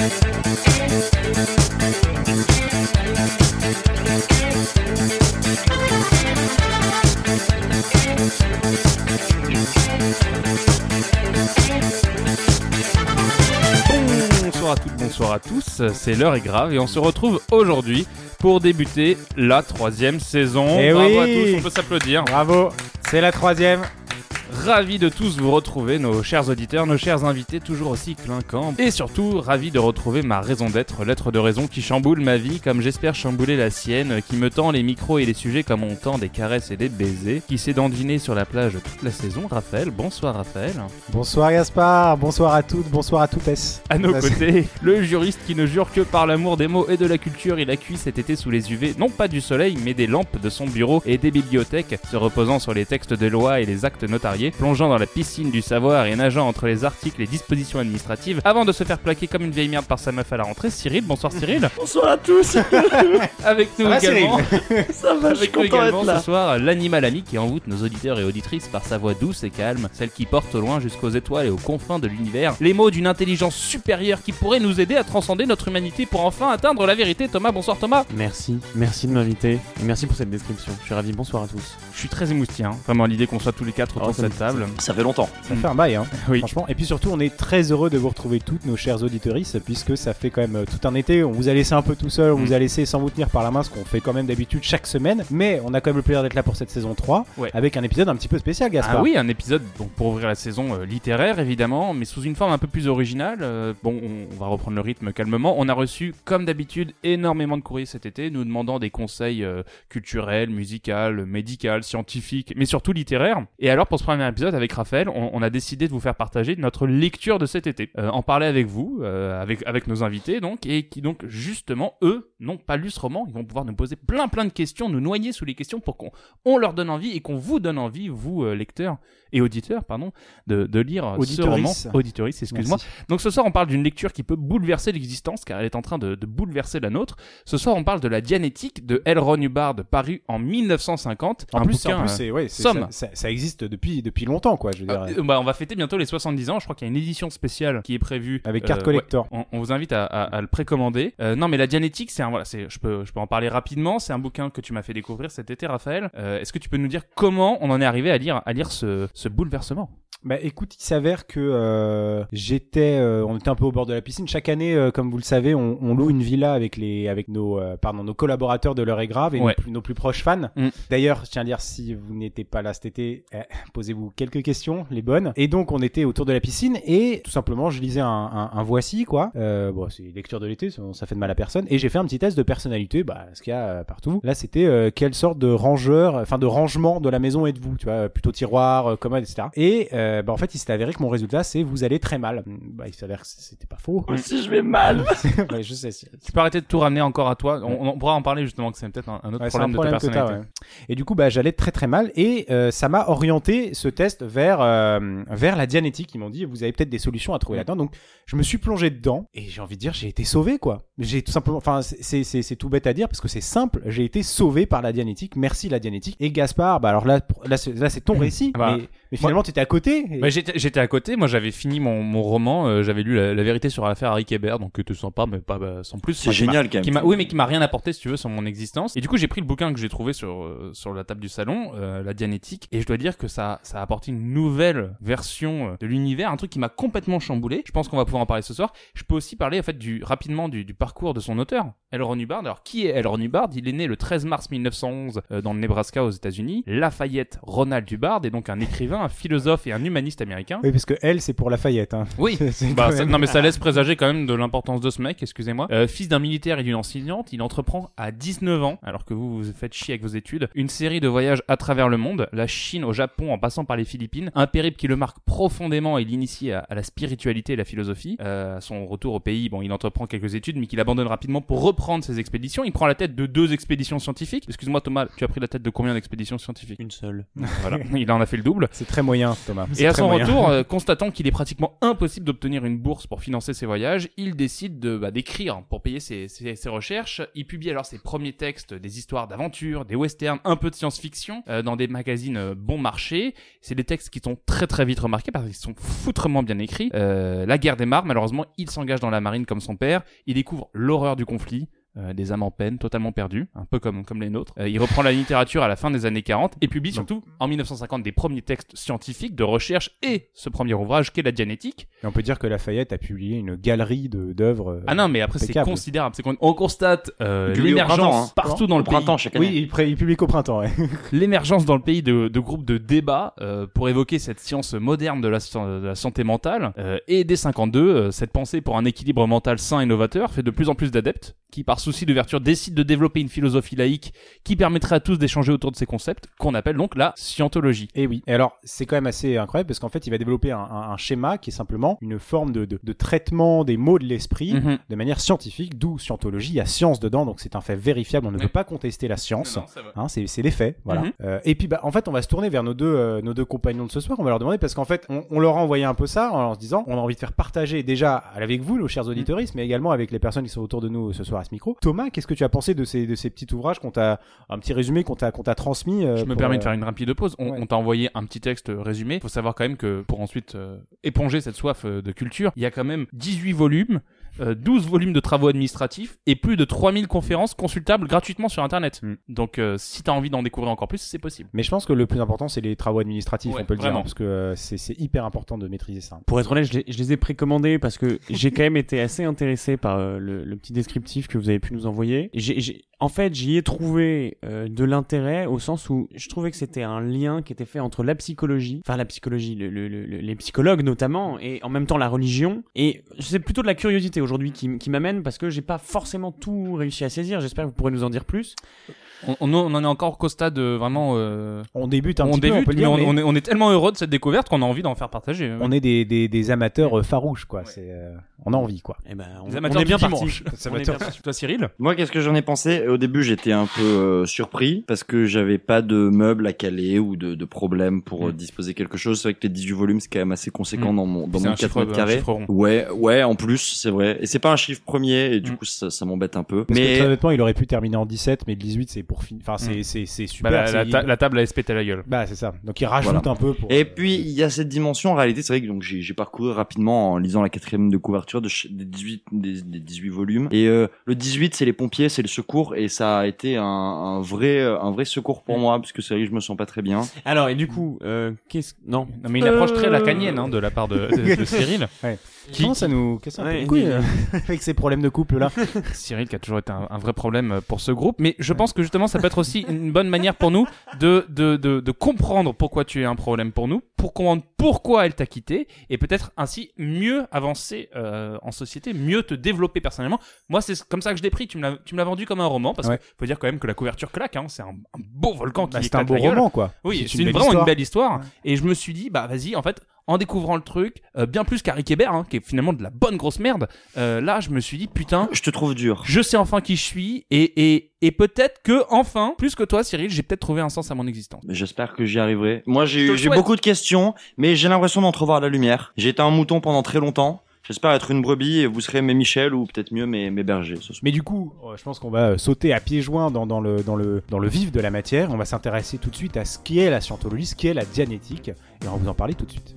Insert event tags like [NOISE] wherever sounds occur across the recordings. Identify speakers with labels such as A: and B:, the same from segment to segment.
A: Bonsoir à toutes, bonsoir à tous, c'est l'heure est grave et on se retrouve aujourd'hui pour débuter la troisième saison.
B: Eh
A: Bravo
B: oui.
A: à tous, on peut s'applaudir.
B: Bravo, c'est la troisième.
A: Ravi de tous vous retrouver, nos chers auditeurs, nos chers invités, toujours aussi clinquants. Et surtout, ravi de retrouver ma raison d'être, l'être de raison qui chamboule ma vie comme j'espère chambouler la sienne, qui me tend les micros et les sujets comme on tend des caresses et des baisers, qui s'est dandiner sur la plage toute la saison. Raphaël, bonsoir Raphaël.
B: Bonsoir Gaspard, bonsoir à toutes, bonsoir à toutes.
A: À nos
B: Merci.
A: côtés, le juriste qui ne jure que par l'amour des mots et de la culture, il a cuit cet été sous les UV, non pas du soleil, mais des lampes de son bureau et des bibliothèques, se reposant sur les textes de loi et les actes notariés, plongeant dans la piscine du savoir et nageant entre les articles et dispositions administratives, avant de se faire plaquer comme une vieille merde par sa meuf à la rentrée. Cyril, bonsoir Cyril. [LAUGHS]
C: Bonsoir à tous, [LAUGHS]
A: Avec nous
B: va,
A: également, [LAUGHS]
C: ça va, je suis
A: avec nous
C: content
A: également
C: d'être là.
A: ce soir, l'animal ami qui envoûte nos auditeurs et auditrices par sa voix douce et calme, celle qui porte au loin jusqu'aux étoiles et aux confins de l'univers, les mots d'une intelligence supérieure qui pourrait nous aider à transcender notre humanité pour enfin atteindre la vérité. Thomas, bonsoir Thomas.
D: Merci, merci de m'inviter et merci pour cette description. Je suis ravi, bonsoir à tous.
A: Je suis très émoustillé, hein. vraiment l'idée qu'on soit tous les quatre autour
D: Oh,
A: de
D: ça
A: cette table.
C: Ça fait longtemps.
B: Ça fait un bail, hein, [LAUGHS]
A: Oui.
B: franchement. Et puis surtout, on est très heureux de vous retrouver toutes, nos chères auditorices, puisque ça fait quand même euh, tout un été. On vous a laissé un peu tout seul, on
A: Mm.
B: vous a laissé sans vous tenir par la main, ce qu'on fait quand même d'habitude chaque semaine. Mais on a quand même le plaisir d'être là pour cette saison 3,
A: Ouais.
B: avec un épisode un petit peu spécial, Gaspard.
A: Ah oui, un épisode donc, pour ouvrir la saison euh, littéraire évidemment, mais sous une forme un peu plus originale. Euh, bon, on, on va reprendre le rythme calmement. On a reçu, comme d'habitude, énormément de courriers cet été, nous demandant des conseils euh, culturels, musicaux, médicaux, scientifiques, mais surtout littéraires. Et alors, pour ce premier épisode avec Raphaël, on, on a décidé de vous faire partager notre lecture de cet été, Euh, en parler avec vous, euh, avec avec nos invités donc, et qui donc justement eux n'ont pas lu ce roman, ils vont pouvoir nous poser plein plein de questions, nous noyer sous les questions pour qu'on on leur donne envie et qu'on vous donne envie, vous euh, lecteurs et auditeurs, pardon, de, de lire euh, ce roman.
B: Auditorice,
A: excuse-moi. Donc ce soir, on parle d'une lecture qui peut bouleverser l'existence, car elle est en train de, de bouleverser la nôtre. Ce soir, on parle de la Dianétique de L. Ron Hubbard, paru en 1950.
B: En
A: un
B: plus,
A: bouquin,
B: en plus
A: euh,
B: c'est, ouais,
A: somme.
B: ça, ça- ça existe depuis, depuis longtemps, quoi. Je veux dire,
A: euh, bah, on va fêter bientôt les 70 ans. Je crois qu'il y a une édition spéciale qui est prévue.
B: avec
A: euh,
B: carte
A: ouais.
B: collector.
A: On, on vous invite à, à- à le précommander. Euh, non, mais la Dianétique, c'est un voilà, c'est, je peux, je peux en parler rapidement. C'est un bouquin que tu m'as fait découvrir cet été, Raphaël. Euh, est-ce que tu peux nous dire comment on en est arrivé à lire, à lire ce, ce bouleversement
B: Bah écoute, il s'avère que euh, j'étais, euh, on était un peu au bord de la piscine. Chaque année, euh, comme vous le savez, on, on loue une villa avec les, avec nos, pardon, nos collaborateurs de l'heure est grave et
A: Ouais.
B: nos, plus, nos plus proches fans.
A: Mm.
B: D'ailleurs, je tiens à dire, si vous n'étiez pas là cet été, eh, posez-vous quelques questions, les bonnes. Et donc, on était autour de la piscine et tout simplement, je lisais un, un, un voici quoi. Bon, c'est lecture de l'été, ça, ça fait de mal à personne. Et j'ai fait un petit test de personnalité, bah ce qu'il y a partout. Là, c'était quelle sorte de rangeur, enfin de rangement de la maison êtes-vous, tu vois, plutôt tiroir, commode, etc. Et euh, bah en fait, il s'est avéré que mon résultat, c'est vous allez très mal. Bah, il s'avère que c'était pas faux.
C: Moi aussi, je vais mal. [LAUGHS]
B: ouais, je sais. c'est-
A: Tu peux arrêter de tout ramener encore à toi. On, on pourra en parler justement que c'est peut-être un, un autre
B: Ouais,
A: problème,
B: un problème
A: de ta personnalité.
B: ouais. Et du coup, bah, j'allais très très mal et euh, ça m'a orienté ce test vers euh, vers la dianétique. Ils m'ont dit vous avez peut-être des solutions à trouver là-dedans. Donc je me suis plongé dedans et j'ai envie de dire j'ai été sauvé quoi. J'ai tout simplement, enfin c'est c'est c'est tout bête à dire parce que c'est simple. J'ai été sauvé par la dianétique. Merci la dianétique. Et Gaspard, bah alors là là c'est là c'est ton récit.
A: Bah,
B: mais, mais finalement t'étais à côté. et-
A: Bah, j'étais, j'étais à côté, moi j'avais fini mon, mon roman, euh, j'avais lu la, la vérité sur l'affaire Harry Kéber, donc que tu sympa, mais pas bah, sans plus.
C: C'est génial quand même.
A: Qui m'a, oui, mais qui m'a rien apporté, si tu veux, sur mon existence. Et du coup, j'ai pris le bouquin que j'ai trouvé sur euh, sur la table du salon, euh, la Dianétique, et je dois dire que ça ça a apporté une nouvelle version euh, de l'univers, un truc qui m'a complètement chamboulé. Je pense qu'on va pouvoir en parler ce soir. Je peux aussi parler en fait du rapidement du, du parcours de son auteur, L. Ron Hubbard. Alors qui est L. Ron Hubbard? Il est né le 13 mars 1911 euh, dans le Nebraska aux États-Unis. Lafayette Ronald Hubbard est donc un écrivain, un philosophe et un humaniste américain.
B: Oui parce que elle c'est pour Lafayette. Hein.
A: Oui, [LAUGHS] bah, ça- non mais ça laisse présager quand même de l'importance de ce mec, excusez-moi. Euh, fils d'un militaire et d'une enseignante, il entreprend à 19 ans, alors que vous vous faites chier avec vos études, une série de voyages à travers le monde, la Chine au Japon en passant par les Philippines, un périple qui le marque profondément et l'initie à, à la spiritualité et la philosophie. Euh, à son retour au pays, bon, il entreprend quelques études mais qu'il abandonne rapidement pour reprendre ses expéditions. Il prend la tête de deux expéditions scientifiques. Excuse-moi Thomas, tu as pris la tête de combien d'expéditions scientifiques?
D: Une seule.
A: Voilà, [LAUGHS] il en a fait le double.
B: C'est très moyen Thomas.
A: Et à son
B: moyen.
A: retour, euh, [LAUGHS] constatant qu'il est pratiquement impossible d'obtenir une bourse pour financer ses voyages, il décide de bah, d'écrire pour payer ses, ses, ses recherches. Il publie alors ses premiers textes, des histoires d'aventure, des westerns, un peu de science-fiction, euh, dans des magazines euh, bon marché. C'est des textes qui sont très très vite remarqués parce qu'ils sont foutrement bien écrits. Euh, la guerre démarre, malheureusement, il s'engage dans la marine comme son père. Il découvre l'horreur du conflit. Euh, des âmes en peine, totalement perdues, un peu comme, comme les nôtres. Euh, il reprend la littérature à la fin des années 40 et publie surtout en 1950 des premiers textes scientifiques de recherche et ce premier ouvrage qu'est la Dianétique.
B: Et on peut dire que Lafayette a publié une galerie de- d'œuvres.
A: Ah non, mais après c'est considérable. C'est qu'on on constate euh,
E: au
A: l'émergence
E: hein.
A: partout dans
E: Au
A: le pays.
E: printemps chaque année.
B: Oui, il, pré- il publie qu'au printemps. Ouais. [LAUGHS]
A: l'émergence dans le pays de, de groupes de débat euh, pour évoquer cette science moderne de la, sci- de la santé mentale. Euh, et dès 52, euh, cette pensée pour un équilibre mental sain et novateur fait de plus en plus d'adeptes qui, par souci d'ouverture, décident de développer une philosophie laïque qui permettrait à tous d'échanger autour de ces concepts, qu'on appelle donc la scientologie.
B: Et oui. Et alors, c'est quand même assez incroyable parce qu'en fait, il va développer un, un- un schéma qui est simplement une forme de, de- de traitement des mots de l'esprit
A: Mhm.
B: de manière scientifique, d'où scientologie. Il y a science dedans, donc c'est un fait vérifiable. On ne
A: Oui.
B: peut pas contester la science. Hein, c'est les faits, voilà.
A: Mhm.
B: Euh, et puis, bah, en fait, on va se tourner vers nos deux, euh, nos deux compagnons de ce soir. On va leur demander parce qu'en fait, on, on leur a envoyé un peu ça en se disant, on a envie de faire partager déjà avec vous, nos chers
A: Mhm.
B: auditeurs, mais également avec les personnes qui sont autour de nous ce soir à ce micro. Thomas, qu'est-ce que tu as pensé de ces, de ces petits ouvrages qu'on t'a, un petit résumé qu'on t'a, qu'on t'a transmis euh,
A: Je me permets
B: euh,
A: de faire une rapide pause. On,
B: ouais.
A: on t'a envoyé un petit texte résumé. Il faut savoir quand même que pour ensuite euh, éponger cette soif euh, de culture, il y a quand même 18 volumes, euh, 12 volumes de travaux administratifs et plus de 3000 conférences consultables gratuitement sur Internet.
B: Mm.
A: Donc euh, si tu as envie d'en découvrir encore plus, c'est possible.
B: Mais je pense que le plus important, c'est les travaux administratifs,
A: Ouais,
B: on peut le dire,
A: vraiment.
B: hein, parce que euh, c'est, hyper important de maîtriser ça.
D: Pour être honnête, je les, je les ai précommandés parce que j'ai quand même été assez intéressé par euh, le, le petit descriptif que vous avez pu nous envoyer. J'ai- en fait, j'y ai trouvé euh, de l'intérêt au sens où je trouvais que c'était un lien qui était fait entre la psychologie, enfin la psychologie, le- le- le- les psychologues notamment, et en même temps la religion. Et c'est plutôt de la curiosité aujourd'hui qui, qui m'amène parce que j'ai pas forcément tout réussi à saisir. J'espère que vous pourrez nous en dire plus.
A: On, on, on en est encore qu'au stade euh, vraiment. euh,
B: On débute un
A: on
B: petit peu, on peut
A: mais
B: dire,
A: on,
B: mais
A: on est, on est tellement heureux de cette découverte qu'on a envie d'en faire partager.
B: on est des, des, des amateurs euh, farouches, quoi. C'est, euh, on a envie, quoi.
D: Eh ben, on,
A: amateurs
D: est bien parti. parti. [LAUGHS]
A: Toi, Cyril?
E: Moi, qu'est-ce que j'en ai pensé? Au début, j'étais un peu euh, surpris parce que j'avais pas de meubles à caler ou de, de problème pour euh,
A: Mm.
E: disposer quelque chose. C'est vrai que les 18 volumes, c'est quand même assez conséquent
A: Mm.
E: dans mon, dans mon
A: un
E: 4
A: chiffre,
E: mètres carrés. Ouais, ouais, en plus, c'est vrai. Et c'est pas un chiffre premier, et du
A: Mm.
E: coup, ça, ça m'embête un peu.
B: Parce que
E: mais
B: très honnêtement, il aurait pu terminer en 17, mais le 18, c'est pour finir. Enfin, c'est,
A: Mm.
B: c'est, c'est super.
A: Bah, la,
B: c'est-
A: la, ta- la table a pété la gueule.
B: Bah, c'est ça. Donc, il rajoute
E: Voilà.
B: un peu pour.
E: Et
B: euh,
E: puis il y a cette dimension en réalité, c'est vrai que donc j'ai j'ai parcouru rapidement en lisant la quatrième de couverture de ch- des 18 des, des 18 volumes et euh, le 18 c'est les pompiers, c'est le secours et ça a été un, un vrai un vrai secours pour moi parce que c'est vrai que je me sens pas très bien.
D: Alors, et du coup, euh, qu'est-ce non
A: Non, mais une approche très
E: Euh.
A: lacanienne hein, de la part de, de- de [LAUGHS] Cyril.
B: Qui commence à nous casser un peu
D: Ouais,
B: les couilles
D: il-
B: euh, [LAUGHS] avec ces problèmes de couple là. [LAUGHS]
A: Cyril qui a toujours été un, un vrai problème euh, pour ce groupe. Mais je pense que justement, ça peut être aussi une bonne manière pour nous de, de, de, de comprendre pourquoi tu es un problème pour nous, pour comprendre pourquoi elle t'a quitté, et peut-être ainsi mieux avancer euh, en société, mieux te développer personnellement. Moi, c'est comme ça que je l'ai pris. Tu me l'as- tu me l'as vendu comme un roman, parce
B: Ouais.
A: qu'il faut dire quand même que la couverture claque. Hein, c'est un, un beau volcan qui
B: Bah, c'est un beau roman quoi.
A: Oui, c'est
B: une
A: vraiment
B: histoire.
A: une belle histoire.
B: Ouais.
A: Et je me suis dit, bah vas-y, en fait, en découvrant le truc, euh, bien plus qu'Harry Kéber, hein, qui est finalement de la bonne grosse merde, euh, là, je me suis dit, putain,
E: Je te trouve dur.
A: je sais enfin qui je suis, et, et, et peut-être que, enfin, plus que toi, Cyril, j'ai peut-être trouvé un sens à mon existence.
E: J'espère que j'y arriverai. Moi j'ai
A: souhaite.
E: beaucoup de questions, mais j'ai l'impression d'entrevoir la lumière. J'ai été un mouton pendant très longtemps. J'espère être une brebis et vous serez mes Michel ou peut-être mieux mes, bergers ce.
B: Mais du coup, euh, je pense qu'on va euh, sauter à pieds joints dans le, dans, le, dans le vif de la matière. On va s'intéresser tout de suite à ce qu'est la scientologie, ce qu'est la dianétique. Et on va vous en parler tout de suite.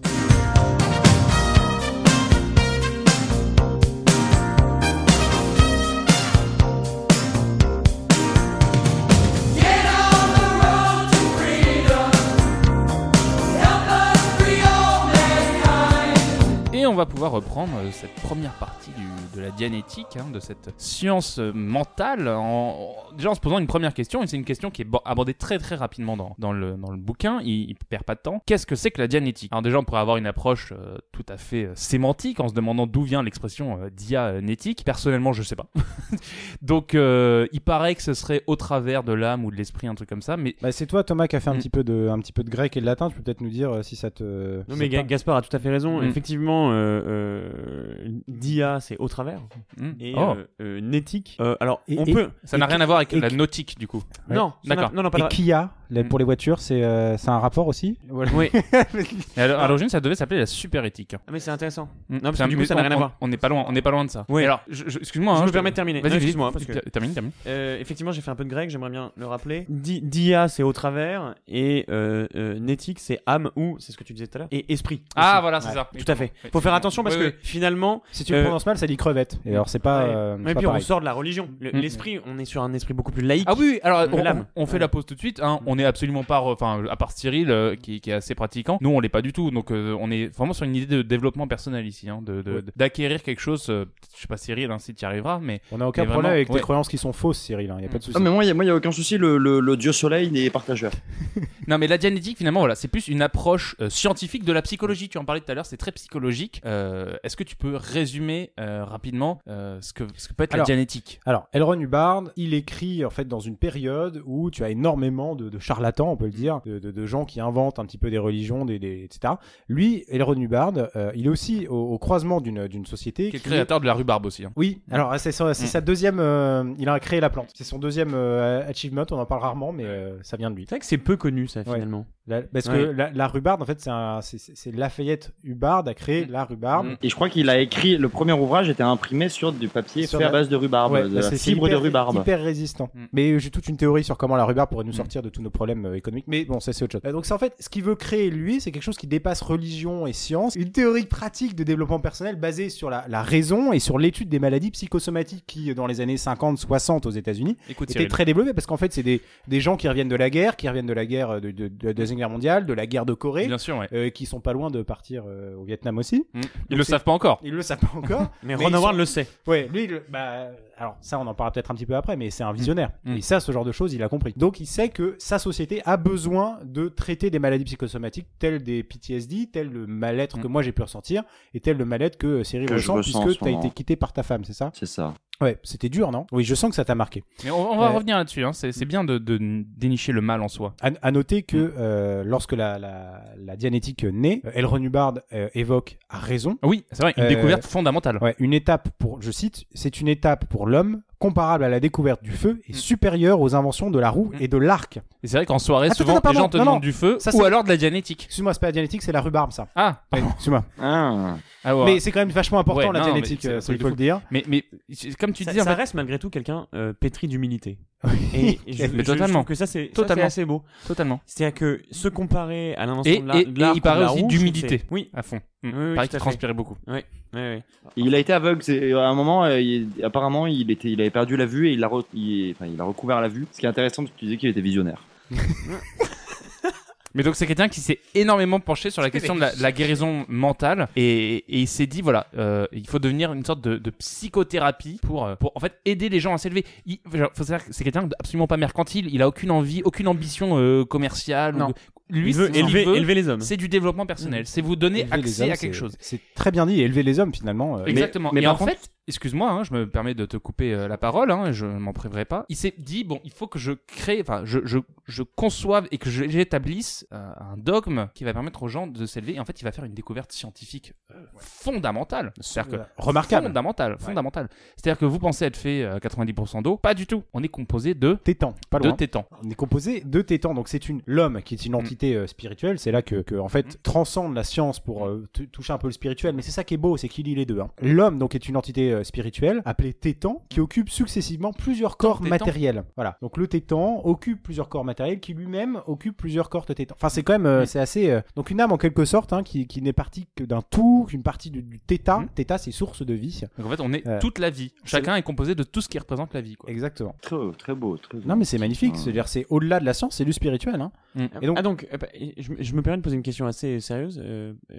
A: On va pouvoir reprendre euh, cette première partie du- de la dianétique, hein, de cette science euh, mentale, en, en- déjà en se posant une première question, et c'est une question qui est bo- abordée très très rapidement dans, dans, le, dans le bouquin, il, il perd pas de temps. Qu'est-ce que c'est que la dianétique? Alors déjà, on pourrait avoir une approche euh, tout à fait euh, sémantique en se demandant d'où vient l'expression euh, dianétique. Personnellement, je sais pas. [LAUGHS] Donc, euh, il paraît que ce serait au travers de l'âme ou de l'esprit, un truc comme ça, mais
B: Bah, c'est toi, Thomas, qui a fait un,
A: Mm.
B: petit peu de, un petit peu de grec et de latin. Tu peux peut-être nous dire euh, si ça te.
D: Non mais. Gaspard a tout à fait raison.
A: Mm.
D: Effectivement, dia c'est au travers
A: hmm.
D: et
A: Oh,
D: euh, euh, nétique. euh, alors
B: Et-
D: on
B: et-
D: peut.
A: ça n'a rien à voir avec la nautique du coup.
B: Ouais.
D: Non,
A: D'accord.
D: Non non pas
B: Et kia, Les-
A: Mm.
B: Pour les voitures, c'est euh, c'est un rapport aussi. Voilà.
D: Oui. [LAUGHS]
A: Et alors, à l'origine, ça devait s'appeler la super éthique.
D: Ah, mais c'est intéressant.
A: Mm.
D: parce
A: Ça-
D: que du coup, ça n'a
A: on-
D: rien à voir.
A: On n'est pas loin, on n'est pas loin de ça.
D: Oui.
A: Alors, je- je- excuse-moi.
D: Je
A: hein,
D: me permets de terminer.
A: Vas-y,
D: Non, excuse-moi, parce
A: termine, termine.
D: Euh, effectivement, j'ai fait un peu de grec, j'aimerais bien le rappeler. Di- Dia, c'est au travers, et euh, euh, c'est âme ou, c'est ce que tu disais tout à l'heure, et esprit.
A: Ah,
D: aussi.
A: voilà, c'est
B: Ouais,
A: ça.
D: Tout à fait. Faut faire attention parce
A: oui,
D: que
A: oui.
D: finalement,
B: Si tu le
D: Euh,
B: prononces mal, ça dit crevette. Et alors, c'est pas.
D: Ouais.
B: euh,
D: puis on sort de la religion.
A: Mm.
D: L'esprit, on est sur un esprit beaucoup plus laïque.
A: Ah oui, alors
D: Mais
A: on, fait la pause tout de suite. Hein. On est absolument pas, enfin, à part Cyril euh, qui, est assez pratiquant. Nous, on l'est pas du tout. Donc, on est vraiment sur une idée de développement personnel ici, hein, d'acquérir quelque chose. je sais pas Cyril, hein, si tu y arriveras, mais
B: On n'a aucun
A: Mais
B: problème avec tes
A: ouais.
B: croyances qui sont fausses, Cyril. Il n'y a pas de souci.
E: Ah, mais moi, il n'y a, aucun souci, le, dieu soleil n'est partageur. [LAUGHS]
A: non, mais la dianétique finalement, voilà, c'est plus une approche scientifique de la psychologie. Tu en parlais tout à l'heure, c'est très psychologique. Euh, Est-ce que tu peux résumer euh, rapidement euh, ce que ce que peut être
B: Alors,
A: la dianétique
B: Alors, Elron Hubbard, il écrit en fait dans une période où tu as énormément de, de charlatans, on peut le dire, de, de- de gens qui inventent un petit peu des religions, des, des- etc. Lui, Elron Hubbard, euh, il est aussi au, au croisement d'une société
A: Qui est créateur de la rhubarbe aussi. hein.
B: Oui, alors c'est sa,
A: Mm.
B: sa deuxième. euh, il a créé la plante. C'est son deuxième euh, achievement. On en parle rarement, mais euh, ça vient de lui.
D: C'est vrai que c'est peu connu ça
B: Ouais.
D: finalement.
B: La- parce
D: Ouais.
B: que la, la rhubarbe, en fait, c'est Lafayette Hubbard a créé
A: Mm.
B: la rhubarbe.
A: Mm.
E: Et je crois qu'il a écrit, le premier ouvrage était imprimé sur du papier
B: Sur
E: fait à
B: la-
E: base de rhubarbe,
B: Ouais,
E: de
B: bah,
E: la
B: c'est
E: fibre
B: hyper,
E: de rhubarbe.
B: hyper résistant.
A: Mm.
B: Mais j'ai toute une théorie sur comment la rhubarbe pourrait nous sortir de tous nos problèmes euh, économiques. Mais bon, ça c'est autre chose. Euh, donc c'est en fait ce qu'il veut créer lui, c'est quelque chose qui dépasse religion et science, une théorie pratique de développement personnel basée sur la, la raison et sur l'étude des maladies psychosomatiques qui euh, dans les années 50-60 aux États-Unis étaient
A: Cyril.
B: très développées parce qu'en fait c'est des, des gens qui reviennent de la guerre, qui reviennent de la guerre de, de, de la deuxième guerre mondiale, de la guerre de Corée.
A: Bien sûr, ouais.
B: euh, qui sont pas loin de partir euh, au Vietnam aussi.
A: Mm. Ils le savent pas encore.
B: Ils le savent pas encore. [LAUGHS]
D: Mais,
B: Mais
D: Ron Howard
B: sont-
D: le sait.
B: Ouais, lui, il- bah, alors ça, on en parlera peut-être un petit peu après, mais c'est un visionnaire.
A: Mm.
B: Et ça, ce genre de choses, il a compris. Donc, il sait que sa société a besoin de traiter des maladies psychosomatiques telles des PTSD, tel le mal-être
A: Mm.
B: que moi j'ai pu ressentir, et tel le mal-être que euh, Cyril
E: Que
B: ressent, puisque t'as
E: moment.
B: été quitté par ta femme, c'est ça?
E: C'est ça.
B: Ouais, c'était dur, non? Oui, je sens que ça t'a marqué.
A: Mais on, on va
B: Euh,
A: revenir là-dessus. Hein. C'est c'est bien de, de dénicher le mal en soi.
B: À, à noter que
A: Mm.
B: euh, lorsque la, la, la dianétique naît, euh, Elron Hubbard euh, évoque à raison
A: Oui, c'est vrai, une découverte fondamentale.
B: Ouais, une étape pour, je cite, c'est une étape pour l'homme comparable à la découverte du feu et
A: Mm.
B: supérieure aux inventions de la roue
A: Mm.
B: et de l'arc.
A: Et c'est vrai qu'en soirée,
B: Attends,
A: souvent,
B: attends,
A: les gens
B: pardon,
A: te
B: non,
A: demandent
B: non.
A: du feu
B: Ça,
A: ou
B: c'est-
A: alors de la dianétique.
B: Excuse-moi, c'est pas la dianétique, c'est la rhubarbe, ça.
A: Ah,
B: Ouais, Excuse-moi.
E: Ah.
A: ah ouais.
B: Mais c'est quand même vachement important
A: Ouais,
B: la
A: non, mais
B: dianétique,
A: c'est
B: euh,
A: un
B: ça,
A: truc
B: il
A: de
B: faut
A: fou.
B: le dire.
A: mais, mais c'est- comme tu
D: Ça,
A: disais, en
D: ça
A: fait,
D: reste malgré tout quelqu'un euh, pétri d'humilité. [LAUGHS] Et, et je,
A: Mais
D: je- je
A: totalement.
D: trouve que ça c'est ça, c'est
A: Totalement.
D: assez beau.
A: totalement,
D: C'est-à-dire que se comparer à l'invention
A: Et-
D: de la-
A: et-
D: de
A: et il
D: ou de
A: paraît
D: la
A: aussi
D: roue, je trouve
A: d'humilité.
D: c'est- Oui,
A: à fond. Mm.
D: Oui, oui,
A: Pareil qu'il
D: fait.
A: transpirait beaucoup.
D: ouais.
E: Il a été aveugle. C'est à un moment, euh, il- apparemment, il était, il avait perdu la vue et il a, re- il, enfin, il a recouvert la vue. Ce qui est intéressant, tu disais qu'il était visionnaire. [LAUGHS]
A: Mais donc c'est quelqu'un qui s'est énormément penché sur la question de la, de la guérison mentale et, et il s'est dit voilà euh, il faut devenir une sorte de, de psychothérapie pour euh, pour en fait aider les gens à s'élever. Il faut savoir que c'est quelqu'un absolument pas mercantile. Il a aucune envie, aucune ambition euh, commerciale. ou Lui
D: il veut
A: ce
D: élever,
A: veut,
D: élever les hommes.
A: c'est du développement personnel. C'est vous donner
B: Élever
A: accès
B: hommes,
A: à quelque chose.
B: C'est très bien dit, élever les hommes finalement. euh,
A: Exactement.
E: mais
A: en
E: contre-
A: fait, excuse-moi, hein, je me permets de te couper euh, la parole, hein, je m'en priverai pas. Il s'est dit bon, il faut que je crée, enfin, je, je, je conçoive et que j'établisse euh, un dogme qui va permettre aux gens de s'élever. Et en fait, il va faire une découverte scientifique euh, fondamentale. C'est-à-dire que
B: remarquable.
A: fondamentale, fondamentale. C'est-à-dire que vous pensez être fait euh, 90% d'eau, pas du tout. On est composé de
B: Tétan, pas
A: de
B: loin.
A: tétans.
B: On est composé de tétans, donc c'est une l'homme qui est une entité euh, spirituelle. C'est là que, que, en fait transcende la science pour toucher un peu le spirituel. Mais c'est ça qui est beau, c'est qu'il lie les deux. hein. L'homme donc est une entité euh, spirituelle appelée tétan qui occupe successivement plusieurs corps
A: tétan.
B: matériels. Voilà. Donc le tétan occupe plusieurs corps matériels qui lui-même occupe plusieurs corps de tétan. Enfin c'est quand même euh,
A: Mm.
B: c'est assez euh, donc une âme en quelque sorte hein, qui, qui n'est partie que d'un tout, qu'une partie du, du téta.
A: Mm.
B: Téta c'est source de vie.
A: Donc en fait, on est
B: Euh,
A: toute la vie. Chacun est composé de tout ce qui représente la vie. Quoi.
B: Exactement.
E: Très, très beau, très beau.
B: Non mais c'est magnifique.
E: Ah.
B: C'est-à-dire c'est au-delà de la science, c'est du spirituel. Hein. Et donc-
D: ah donc, euh, bah, je, je me permets de poser une question assez sérieuse.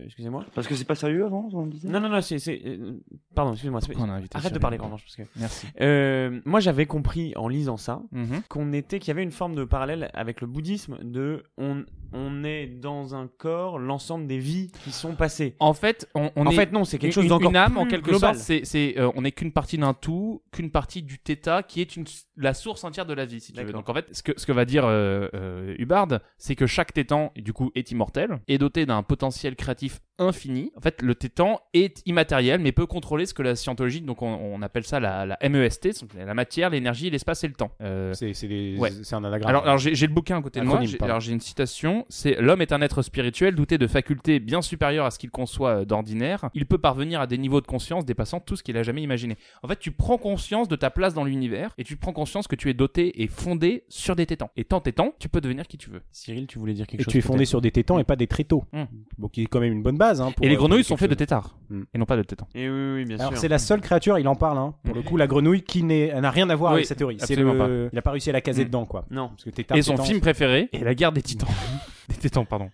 D: excusez-moi.
E: Parce que c'est pas sérieux avant, on disait?
D: Non, non, non, c'est, c'est, euh, pardon, excusez-moi. c'est- Arrête de parler, en revanche, parce que.
A: Merci.
D: Euh, moi, j'avais compris en lisant ça
A: Mhm.
D: qu'on était, qu'il y avait une forme de parallèle avec le bouddhisme de, on, on est dans un corps l'ensemble des vies qui sont passées.
A: En fait, on, on
D: en
A: est
D: fait, non, c'est quelque
A: une,
D: chose d'encore
A: une âme
D: plus
A: en quelque
D: global.
A: sorte. C'est, c'est, euh, on n'est qu'une partie d'un tout, qu'une partie du θ qui est une, la source entière de la vie, si tu veux. Donc en fait, ce que, ce que va dire euh, Hubbard, c'est que chaque tétan, du coup, est immortel, est doté d'un potentiel créatif infini. En fait, le tétan est immatériel, mais peut contrôler ce que la scientologie, donc on, on appelle ça la, la MEST, la matière, l'énergie, l'espace et le temps. Euh,
B: C'est
A: Ouais.
B: un anagramme.
A: alors, alors j'ai le bouquin à côté de moi.
B: Acronyme.
A: Alors j'ai une citation. C'est l'homme est un être spirituel doté de facultés bien supérieures à ce qu'il conçoit euh, d'ordinaire. Il peut parvenir à des niveaux de conscience dépassant tout ce qu'il a jamais imaginé. En fait, tu prends conscience de ta place dans l'univers et tu prends conscience que tu es doté et fondé sur des tétans. Et tant tétans, tu peux devenir qui tu veux.
D: Cyril, tu voulais dire quelque
B: et
D: chose
B: tu es fondé sur des tétans et pas des tréteaux.
A: Hmm.
B: Bon, qui est quand même une bonne base. Hein, pour,
A: et les
B: euh,
A: grenouilles
B: pour
A: sont faites de tétards
B: Hmm.
A: et non pas de tétans.
D: Et oui, oui, bien
B: Alors
D: sûr.
B: c'est la seule créature, il en parle, hein, pour le coup, la grenouille qui n'est- n'a rien à voir
A: Oui,
B: avec cette théorie. C'est
A: absolument
B: le... Il a pas réussi à la caser
A: Mm.
B: dedans, quoi.
D: Non.
B: Parce que tétard,
A: Et son
B: tétan,
A: film préféré est La guerre des titans. [LAUGHS] [LAUGHS] des tétans, pardon.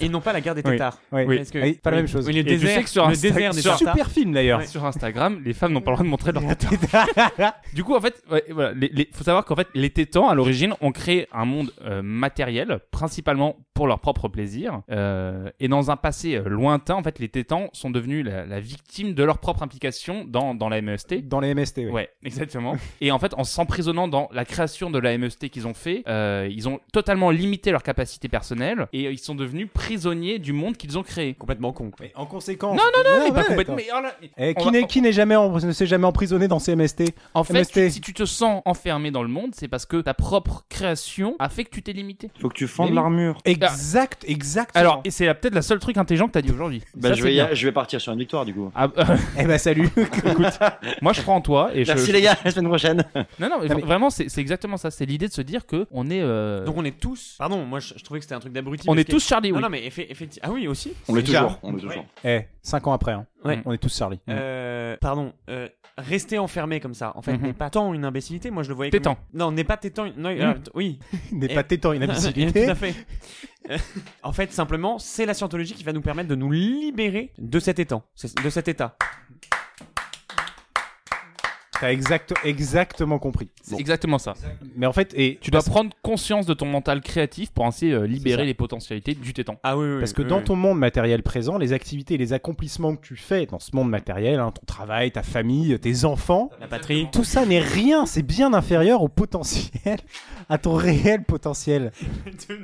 D: Et non pas la guerre des tétards.
A: Oui.
D: Parce que-
B: Oui, pas la même chose.
D: Oui, le
A: Et tu sais
D: désert,
A: que sur
D: le
A: Insta-
D: désert des
A: sur-
D: tétards.
B: Super film d'ailleurs.
D: Ouais.
A: Sur Instagram, les femmes n'ont pas le droit de montrer leur Du coup, en fait, ouais, voilà, les, les- faut savoir qu'en fait, les tétans, à l'origine, ont créé un monde euh, matériel, principalement pour leur propre plaisir. Euh, et dans un passé euh, lointain, en fait, les tétans sont devenus la, la victime de leur propre implication dans, dans la MEST.
B: Dans les MST, oui.
A: Ouais, exactement. et en fait, en s'emprisonnant dans la création de la MEST qu'ils ont fait, euh, ils ont totalement limité leur capacité personnelle et ils sont devenus prisonniers du monde qu'ils ont créé.
D: Complètement con. quoi.
B: Mais en conséquence.
A: Non, non, non,
B: Ouais,
A: mais pas
B: ouais,
A: complètement.
B: attends.
A: mais oh là, mais
B: Eh,
A: on
B: qui
A: va-
B: n'est- qui n'est jamais en- ne s'est jamais emprisonné dans ces MST
A: En fait,
B: MST.
A: tu- si tu te sens enfermé dans le monde, c'est parce que ta propre création a fait que tu t'es limité.
E: Faut que tu fendes l'armure.
B: Exact, exactement.
A: Alors, et c'est peut-être la seule truc intelligent que t'as dit aujourd'hui.
E: Bah,
A: Ça,
E: je, vais je vais partir sur une victoire du coup.
A: Ah, euh,
B: eh ben salut. [LAUGHS]
A: moi, je crois en toi et je.
E: Merci les gars, à la semaine prochaine.
A: Non, non, mais
B: Non, mais-
A: vraiment, c'est c'est exactement ça. C'est l'idée de se dire que on est. euh,
D: Donc on est tous. Pardon, moi je, je trouvais que c'était un truc d'abruti.
A: on est
D: que-
A: tous Charlie.
D: Non,
A: oui.
D: non, mais effe- effectivement. Ah oui, aussi.
E: On l'est toujours. On l'est toujours.
B: eh, 5 ans après, hein.
D: Ouais.
B: on est tous Charlie.
D: Euh, pardon, euh, rester enfermé comme ça, en fait,
A: Mhm.
D: n'est pas tant une imbécilité. Moi, je le voyais
A: Tétan.
D: comme. Non, n'est pas tétan. Non,
A: Mhm.
D: euh, oui.
B: N'est pas tétant une imbécilité.
D: Tout à fait. En fait, simplement, c'est la scientologie qui va nous permettre de nous libérer de cet étang, de cet état.
B: T'as exact, exactement compris.
A: C'est exactement ça.
B: Mais en fait, et
A: Tu dois prendre conscience de ton mental créatif pour ainsi euh, libérer les potentialités du tétan.
D: Ah oui, oui.
B: Parce que
D: oui,
B: dans
D: oui.
B: ton monde matériel présent, les activités et les accomplissements que tu fais dans ce monde matériel, hein, ton travail, ta famille, tes enfants,
D: la patrie.
B: tout ça n'est rien, c'est bien inférieur au potentiel, à ton réel potentiel. [LAUGHS]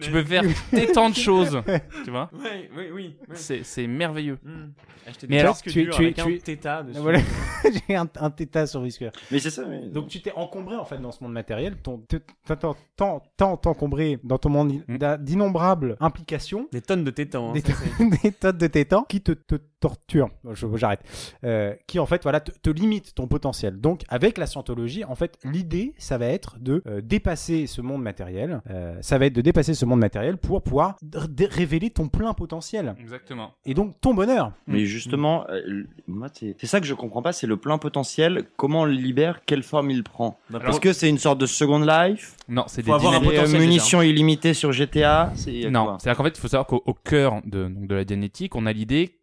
A: Tu peux faire des tant de choses, [LAUGHS] tu vois.
D: Ouais, oui, oui. oui.
A: C'est c'est merveilleux.
D: Hmm. Acheter
A: Mais alors,
D: disques
B: tu es-
D: durs
B: tu es-
D: avec
B: tu
D: un
B: es-
D: téta dessus.
B: Voilà, [LAUGHS] j'ai un, un tétas sur
E: Mais c'est ça. mais-
B: Donc tu t'es encombré en fait dans ce monde matériel, tant, t'encombrer dans ton monde
A: Mm.
B: d'innombrables implications,
D: Des tonnes de tétans. hein,
B: des [LAUGHS] tonnes de tétans qui te, te je- J'arrête. Euh, qui en fait voilà te, te limitent ton potentiel. Donc avec la scientologie, en fait l'idée ça va être de euh, dépasser ce monde matériel. Euh, ça va être de dépasser ce monde matériel pour pouvoir révéler ton plein potentiel
A: Exactement.
B: et donc ton bonheur.
E: Mais justement, euh, l- moi, c'est c'est ça que je comprends pas, c'est le plein potentiel. Comment on le libère? Quelle forme il prend?
D: Bah,
E: Parce
A: Alors-
E: que c'est une sorte de Second Life?
A: Non, c'est des
D: avoir un potentiel,
E: munitions illimitées sur GTA.
A: Non, c'est-à-dire qu'en fait, il faut savoir qu'au au cœur de, donc, de la génétique, on a l'idée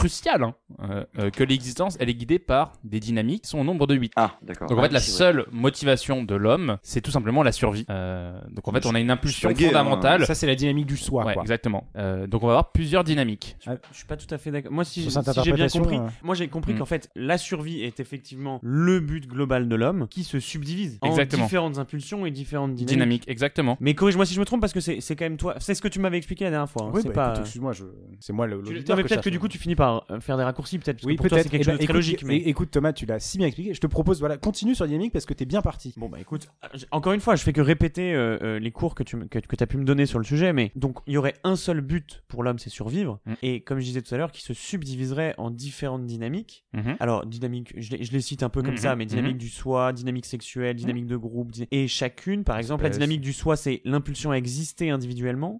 A: cruciale hein, euh, euh, que l'existence, elle est guidée par des dynamiques qui sont au nombre de 8.
E: Ah, d'accord.
A: Donc en fait,
E: Ah,
A: la seule motivation de l'homme, c'est tout simplement la survie. Euh, donc en fait, on a une impulsion
E: gay, hein.
A: fondamentale.
B: Ça c'est la dynamique du soi.
A: Ouais,
B: quoi.
A: exactement. Euh, donc on va avoir plusieurs dynamiques.
D: Je, je suis pas tout à fait d'accord. Moi, si, j'ai bien compris, moi j'ai compris
A: Mm.
D: qu'en fait, la survie est effectivement le but global de l'homme qui se subdivise
A: Exactement.
D: en différentes impulsions et différentes dynamiques.
A: Dynamique, exactement.
D: Mais corrige-moi si je me trompe parce que c'est quand même toi. C'est ce que tu m'avais expliqué la dernière fois. hein.
B: Oui,
D: c'est
B: bah,
D: pas.
B: excuse-moi, je... c'est moi le.
D: Tu- non, mais peut-être que du coup tu finis par euh, faire des raccourcis peut-être. parce que
B: Oui,
D: pour toi
B: peut-être.
D: c'est quelque
B: Eh
D: chose
B: ben,
D: de très
B: écoute,
D: logique. Mais...
B: Écoute Thomas, tu l'as si bien expliqué. Je te propose, voilà, continue sur dynamique parce que t'es bien parti.
D: Bon bah écoute, euh, encore une fois, je fais que répéter euh, les cours que tu que, que as pu me donner sur le sujet, mais donc il y aurait un seul but pour l'homme, c'est survivre,
A: Mm.
D: et comme je disais tout à l'heure, qui se subdiviserait en différentes dynamiques.
A: Mhm.
D: Alors dynamique, je les, je les cite un peu comme
A: Mhm,
D: ça, mais dynamique du soi, dynamique sexuelle, dynamique de groupe, et chacune, par exemple, la dynamique du soi, c'est l'impulsion à exister individuellement.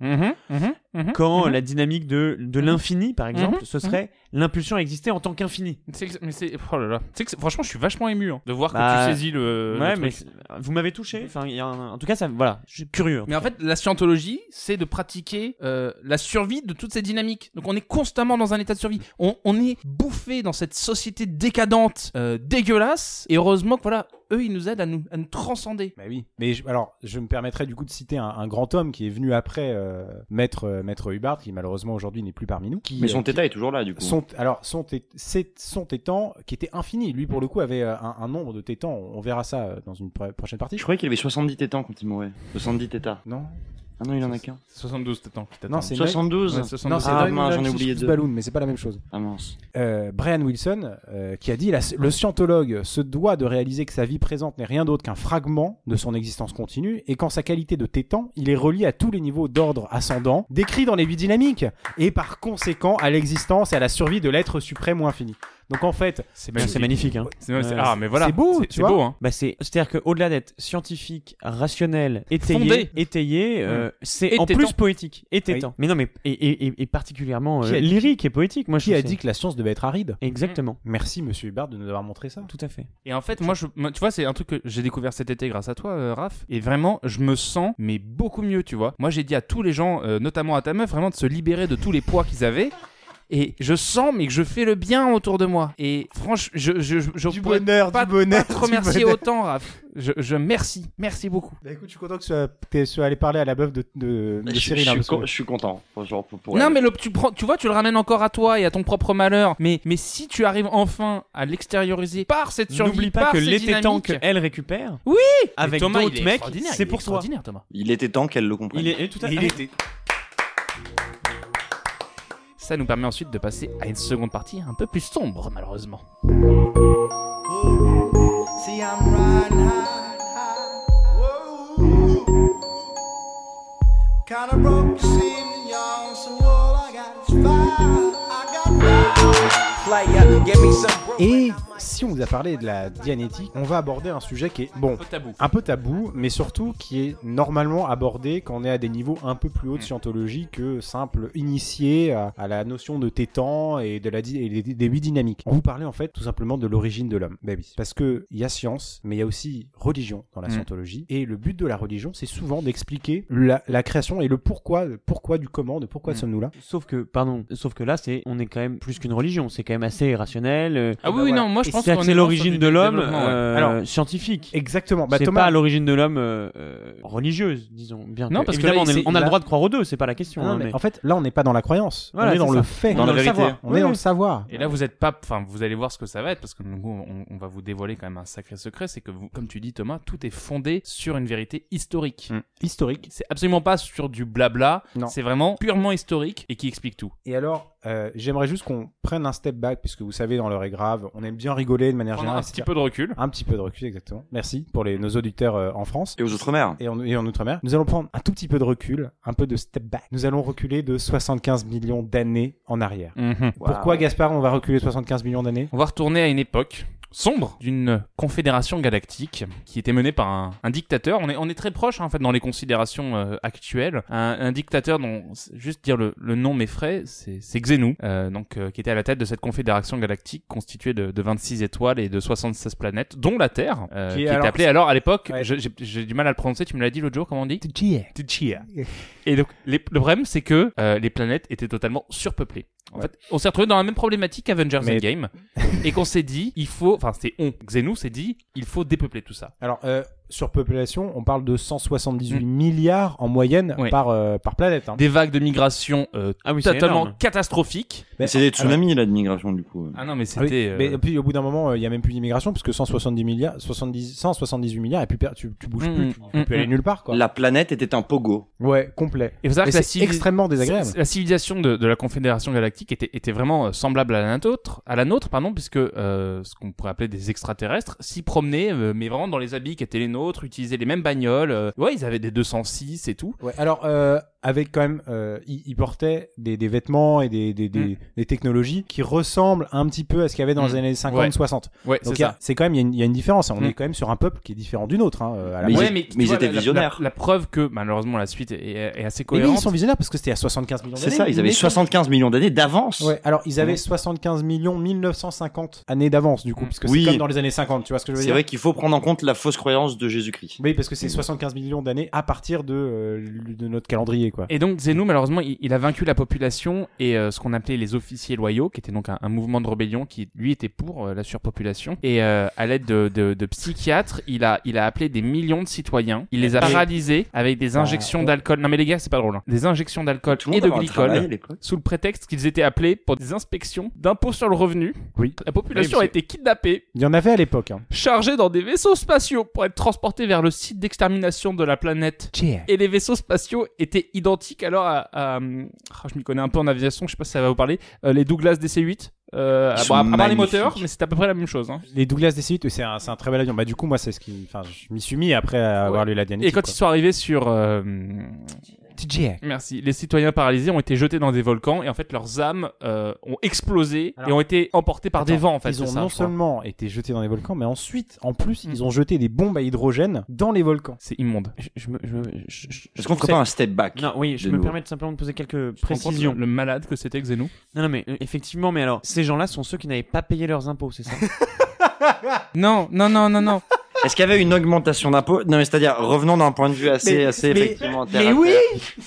D: Quand la dynamique de, de l'infini, par exemple, ce serait l'impulsion à exister en tant qu'infini.
A: Mais c'est oh là là. Que c'est- franchement, je suis vachement ému hein, de voir
D: Bah,
A: que tu saisis le. le
D: ouais,
A: truc.
D: mais vous m'avez touché. Enfin, il y a un- en tout cas, ça, voilà, je suis curieux.
A: Mais en fait, la scientologie, c'est de pratiquer euh, la survie de toutes ces dynamiques. Donc on est constamment dans un état de survie. On, on est bouffé dans cette société décadente, euh, dégueulasse. Et heureusement que voilà, eux, ils nous aident à nous, à nous transcender.
B: Bah oui. Mais je- alors, je me permettrais du coup de citer un, un grand homme qui est venu après euh, maître euh, maître Hubbard, qui malheureusement aujourd'hui n'est plus parmi nous. Qui,
E: Mais son
B: euh, qui-
E: téta est toujours là, du coup.
B: son, alors son, son tétan qui était infini. Lui pour le coup avait un, un nombre de tétans. On verra ça dans une pro- prochaine partie.
E: Je croyais qu'il avait 70 tétans quand il mourait. 70 tétas.
B: Non,
E: Ah non, il en a qu'un.
A: 72 peut-être.
B: non c'est
E: 72
A: Ouais,
B: Non,
A: 72.
B: c'est
E: Ah, j'en ai oublié deux.
B: Balloon, mais c'est pas la même chose.
E: Ah mince.
B: Euh, Brian Wilson, euh, qui a dit la- le scientologue se doit de réaliser que sa vie présente n'est rien d'autre qu'un fragment de son existence continue et qu'en sa qualité de tétan, il est relié à tous les niveaux d'ordre ascendant décrits dans les vies dynamiques et par conséquent à l'existence et à la survie de l'être suprême ou infini. Donc en fait,
A: C'est
D: magnifique. Hein.
A: C'est- c'est-
D: Ouais.
A: Ah, mais voilà.
B: C'est beau,
A: C'est-
B: tu
A: C'est
B: vois.
A: beau, hein.
D: Bah c'est c'est à dire que au-delà d'être scientifique, rationnel, étayé,
A: Fondé.
D: étayé, euh, c'est
A: Et
D: en plus poétique et tétan. Mais non mais et, et, et- et particulièrement euh, lyrique et poétique. Moi je
B: qui a dit que la science devait être aride
D: exactement.
B: Merci Monsieur Hubbard de nous avoir montré ça.
D: Tout à fait.
A: Et en fait, moi, je, moi, tu vois, c'est un truc que j'ai découvert cet été grâce à toi, euh, Raph. Et vraiment, je me sens, mais beaucoup mieux, tu vois. Moi, j'ai dit à tous les gens, euh, notamment à ta meuf, vraiment de se libérer de tous les poids qu'ils avaient. Et je sens, mais que je fais le bien autour de moi. Et franchement, je, je, je, je
B: Du
A: pourrais
B: bonheur,
A: pas,
B: du bonheur,
A: pas te [LAUGHS] remercier
B: bonheur.
A: autant, Raph. Je, je merci, merci beaucoup.
B: Bah écoute, je suis content que tu sois, que tu sois allé parler à la meuf de, de, de
E: Je,
B: Cyril.
E: je
B: hein,
E: suis
B: parce que-
E: con- je suis content. Genre, pour, pour
A: non,
E: elle.
A: mais le, tu, prends, tu vois, tu le ramènes encore à toi et à ton propre malheur. Mais, mais si tu arrives enfin à l'extérioriser par cette survie,
D: N'oublie pas
A: par
D: que tétans
A: dynamiques-
D: qu'elle récupère.
A: Oui
D: Avec d'autres mecs, c'est pour toi.
A: Thomas.
E: Il était temps qu'elle le comprenne.
D: Il est tout à fait.
B: Il était-
A: Ça nous permet ensuite de passer à une seconde partie un peu plus sombre, malheureusement.
F: See,
B: Et si on vous a parlé de la dianétique, on va aborder un sujet qui est, bon,
A: tabou.
B: un peu tabou, mais surtout qui est normalement abordé quand on est à des niveaux un peu plus hauts de scientologie que simple initié à, à la notion de tétan et de la et des, des huit dynamiques. On vous parlait en fait tout simplement de l'origine de l'homme. Ben oui. Parce que il y a science, mais il y a aussi religion dans la
A: Mm.
B: scientologie. Et le but de la religion, c'est souvent d'expliquer la, la création et le pourquoi, le pourquoi du comment, de pourquoi
A: Mm.
B: sommes-nous là.
D: Sauf que, pardon, sauf que là, c'est, on est quand même plus qu'une religion. C'est quand même assez rationnel. euh,
A: Ah oui,
B: bah
A: oui, non, moi je
D: et
A: pense
D: c'est
A: qu'on
D: que c'est
A: est
D: l'origine de l'homme euh,
B: Alors,
D: scientifique.
B: Exactement. Bah,
D: c'est
B: Thomas,
D: pas l'origine de l'homme euh, religieuse, disons. Bien
A: Non,
D: que,
A: parce que là,
D: on, est-
A: c'est-
D: on a
B: là-
D: le droit de croire aux deux, c'est pas la question.
B: Non,
D: hein,
B: mais
D: mais-
B: En fait, là, on n'est pas dans la croyance.
D: Voilà,
B: on est dans le fait.
E: Dans
B: on
E: la
B: est le savoir. On est dans le savoir.
A: Et là, vous êtes pas, enfin, vous allez voir ce que ça va être parce que nous, on, va vous dévoiler quand même un sacré secret, c'est que vous, comme tu dis Thomas, tout est fondé sur une vérité historique.
B: Mm. Historique.
A: C'est absolument pas sur du blabla,
B: Non.
A: c'est vraiment purement historique et qui explique tout.
B: Et alors, euh, j'aimerais juste qu'on prenne un step back, puisque vous savez, dans l'heure est grave, on aime bien rigoler de manière générale.
A: un petit peu de recul.
B: Un petit peu de recul, exactement. Merci pour les, nos auditeurs euh, en France.
E: Et aux Outre-mer.
B: Et en, et en Outre-mer. Nous allons prendre un tout petit peu de recul, un peu de step back. Nous allons reculer de 75 millions d'années en arrière. Pourquoi, Gaspard, on va reculer 75 millions d'années?
A: On va retourner à une époque sombre d'une confédération galactique qui était menée par un, un dictateur. On est, on est très proche hein, en fait dans les considérations euh, actuelles. Un, un dictateur dont juste dire le, le nom m'effraie, c'est c'est Xenu, euh, donc euh, qui était à la tête de cette confédération galactique constituée de, de 26 étoiles et de 76 planètes, dont la Terre, euh,
B: Qui
A: qui, était
B: alors-
A: appelée alors à l'époque.
B: Ouais.
A: je- J'ai j'ai du mal à le prononcer. Tu me l'as dit l'autre jour. Comment on dit? Tchia. [LAUGHS] Et donc, les- le problème, c'est que euh, les planètes étaient totalement surpeuplées. En
B: Ouais.
A: fait, on s'est retrouvé dans la même problématique qu'Avengers
B: Mais-
A: Endgame, et qu'on s'est dit, il faut, enfin, c'est on, Xenu s'est dit, il faut dépeupler tout ça.
B: Alors, euh, sur population, on parle de 178 milliards en moyenne
A: Mm. Oui.
B: par, euh, par planète. hein.
A: Des vagues de migration euh,
D: Ah oui,
A: totalement catastrophiques.
B: Mais-
E: C'est des
B: alors-
E: tsunamis, là, de migration, du coup.
A: Ah non, mais
B: Ah oui,
A: c'était. euh,
B: mais puis au bout d'un moment, euh, il y a même plus d'immigration parce que 170 milliards, 70, 178 milliards et puis tu, tu bouges
A: Mm,
B: plus,
A: mm,
B: tu, tu peux
A: mm,
B: aller nulle part quoi.
E: La planète était un pogo.
B: Ouais, complet. Et c'est extrêmement désagréable.
A: La civilisation de, de la Confédération Galactique était, était vraiment euh, semblable à la nôtre, à la nôtre pardon, puisque euh, ce qu'on pourrait appeler des extraterrestres s'y promenaient, euh, mais vraiment dans les habits qui étaient les nôtres, utilisaient les mêmes bagnoles. euh, ouais, ils avaient des 206 et tout.
B: Ouais, alors euh, avec quand même, euh, portaient des, des vêtements et des, des, des,
A: Mm.
B: des technologies qui ressemblent un petit peu à ce qu'il y avait dans
A: Mm.
B: les années 50,
A: Ouais.
B: 60.
A: Ouais,
B: Donc
A: c'est
B: il y a-
A: ça.
B: c'est quand même, il y a une- il y, a une différence. On
A: Mm.
B: est quand même sur un peuple qui est différent du nôtre. Hein, euh, à la
E: Mais ils
A: Ouais,
E: étaient-
A: tu
E: mais ils
A: vois,
E: étaient
A: la- la-
E: visionnaires.
A: La, la preuve que malheureusement la suite est, assez
B: Mais oui,
A: cohérente.
B: ils sont visionnaires parce que c'était à 75 millions d'années.
E: C'est ça, ils avaient
B: Mais-
E: 75 millions d'années d'avance.
B: Ouais, alors ils avaient
E: Ouais.
B: 75 millions 1950 années d'avance du coup,
A: Mm.
B: puisque
E: Oui.
B: c'est comme dans les années 50, tu vois ce que je veux
E: C'est
B: dire?
E: vrai qu'il faut prendre en compte la fausse croyance de Jésus-Christ.
B: Oui, parce que c'est 75 millions d'années à partir de, euh, de notre calendrier, quoi.
A: Et donc Zenu malheureusement il, il a vaincu la population et euh, ce qu'on appelait les officiers loyaux qui était donc un, un mouvement de rébellion qui lui était pour euh, la surpopulation et euh, à l'aide de, de, de psychiatres il a il a appelé des millions de citoyens il les a paralysés avec des injections
B: on-
A: d'alcool non mais les gars c'est pas drôle hein. des injections d'alcool et de glycol sous le prétexte qu'ils étaient appelés pour des inspections d'impôts sur le revenu
B: Oui.
A: la population
B: Oui,
A: a été kidnappée
B: Il y en avait à l'époque. Hein.
A: chargée dans des vaisseaux spatiaux pour être transportée vers le site d'extermination de la planète et les vaisseaux spatiaux étaient identiques alors à, à, ah, je m'y connais un peu en aviation, je sais pas si ça va vous parler, euh, les Douglas DC-8. Euh, à, part les moteurs, mais c'est à peu près la même chose. Hein.
B: Les Douglas DC-8, c'est un, un très bel avion. Bah du coup moi c'est ce qui, enfin je m'y suis mis après avoir lu la dernière.
A: Et quand ils sont arrivés sur, merci, les citoyens paralysés ont été jetés dans des volcans et en fait leurs âmes euh, ont explosé et ont été emportées par des vents en fait.
B: Ils ont
A: ça,
B: non seulement été jetés dans les volcans, mais ensuite, en plus,
A: Mm.
B: ils ont jeté des bombes à hydrogène dans les volcans.
A: C'est immonde.
D: Je, je me, je me- je- je-
E: Est-ce qu'on ferait
D: c'est-
E: pas un step back
D: Non, oui, je
E: de
D: me
E: nouveau
D: permets de simplement de poser quelques
A: Tu te rends compte
D: précisions.
A: Le malade que c'était Xenu.
D: Non, non, mais euh, effectivement, mais alors, ces gens-là sont ceux qui n'avaient pas payé leurs impôts, c'est ça? [LAUGHS]
A: Non, non, non, non, non.
E: Est-ce qu'il y avait une augmentation d'impôts? Non, mais c'est-à-dire, revenons d'un point de vue assez,
B: Mais-
E: assez
B: mais-
E: effectivement. terre
B: Mais
E: à
B: oui,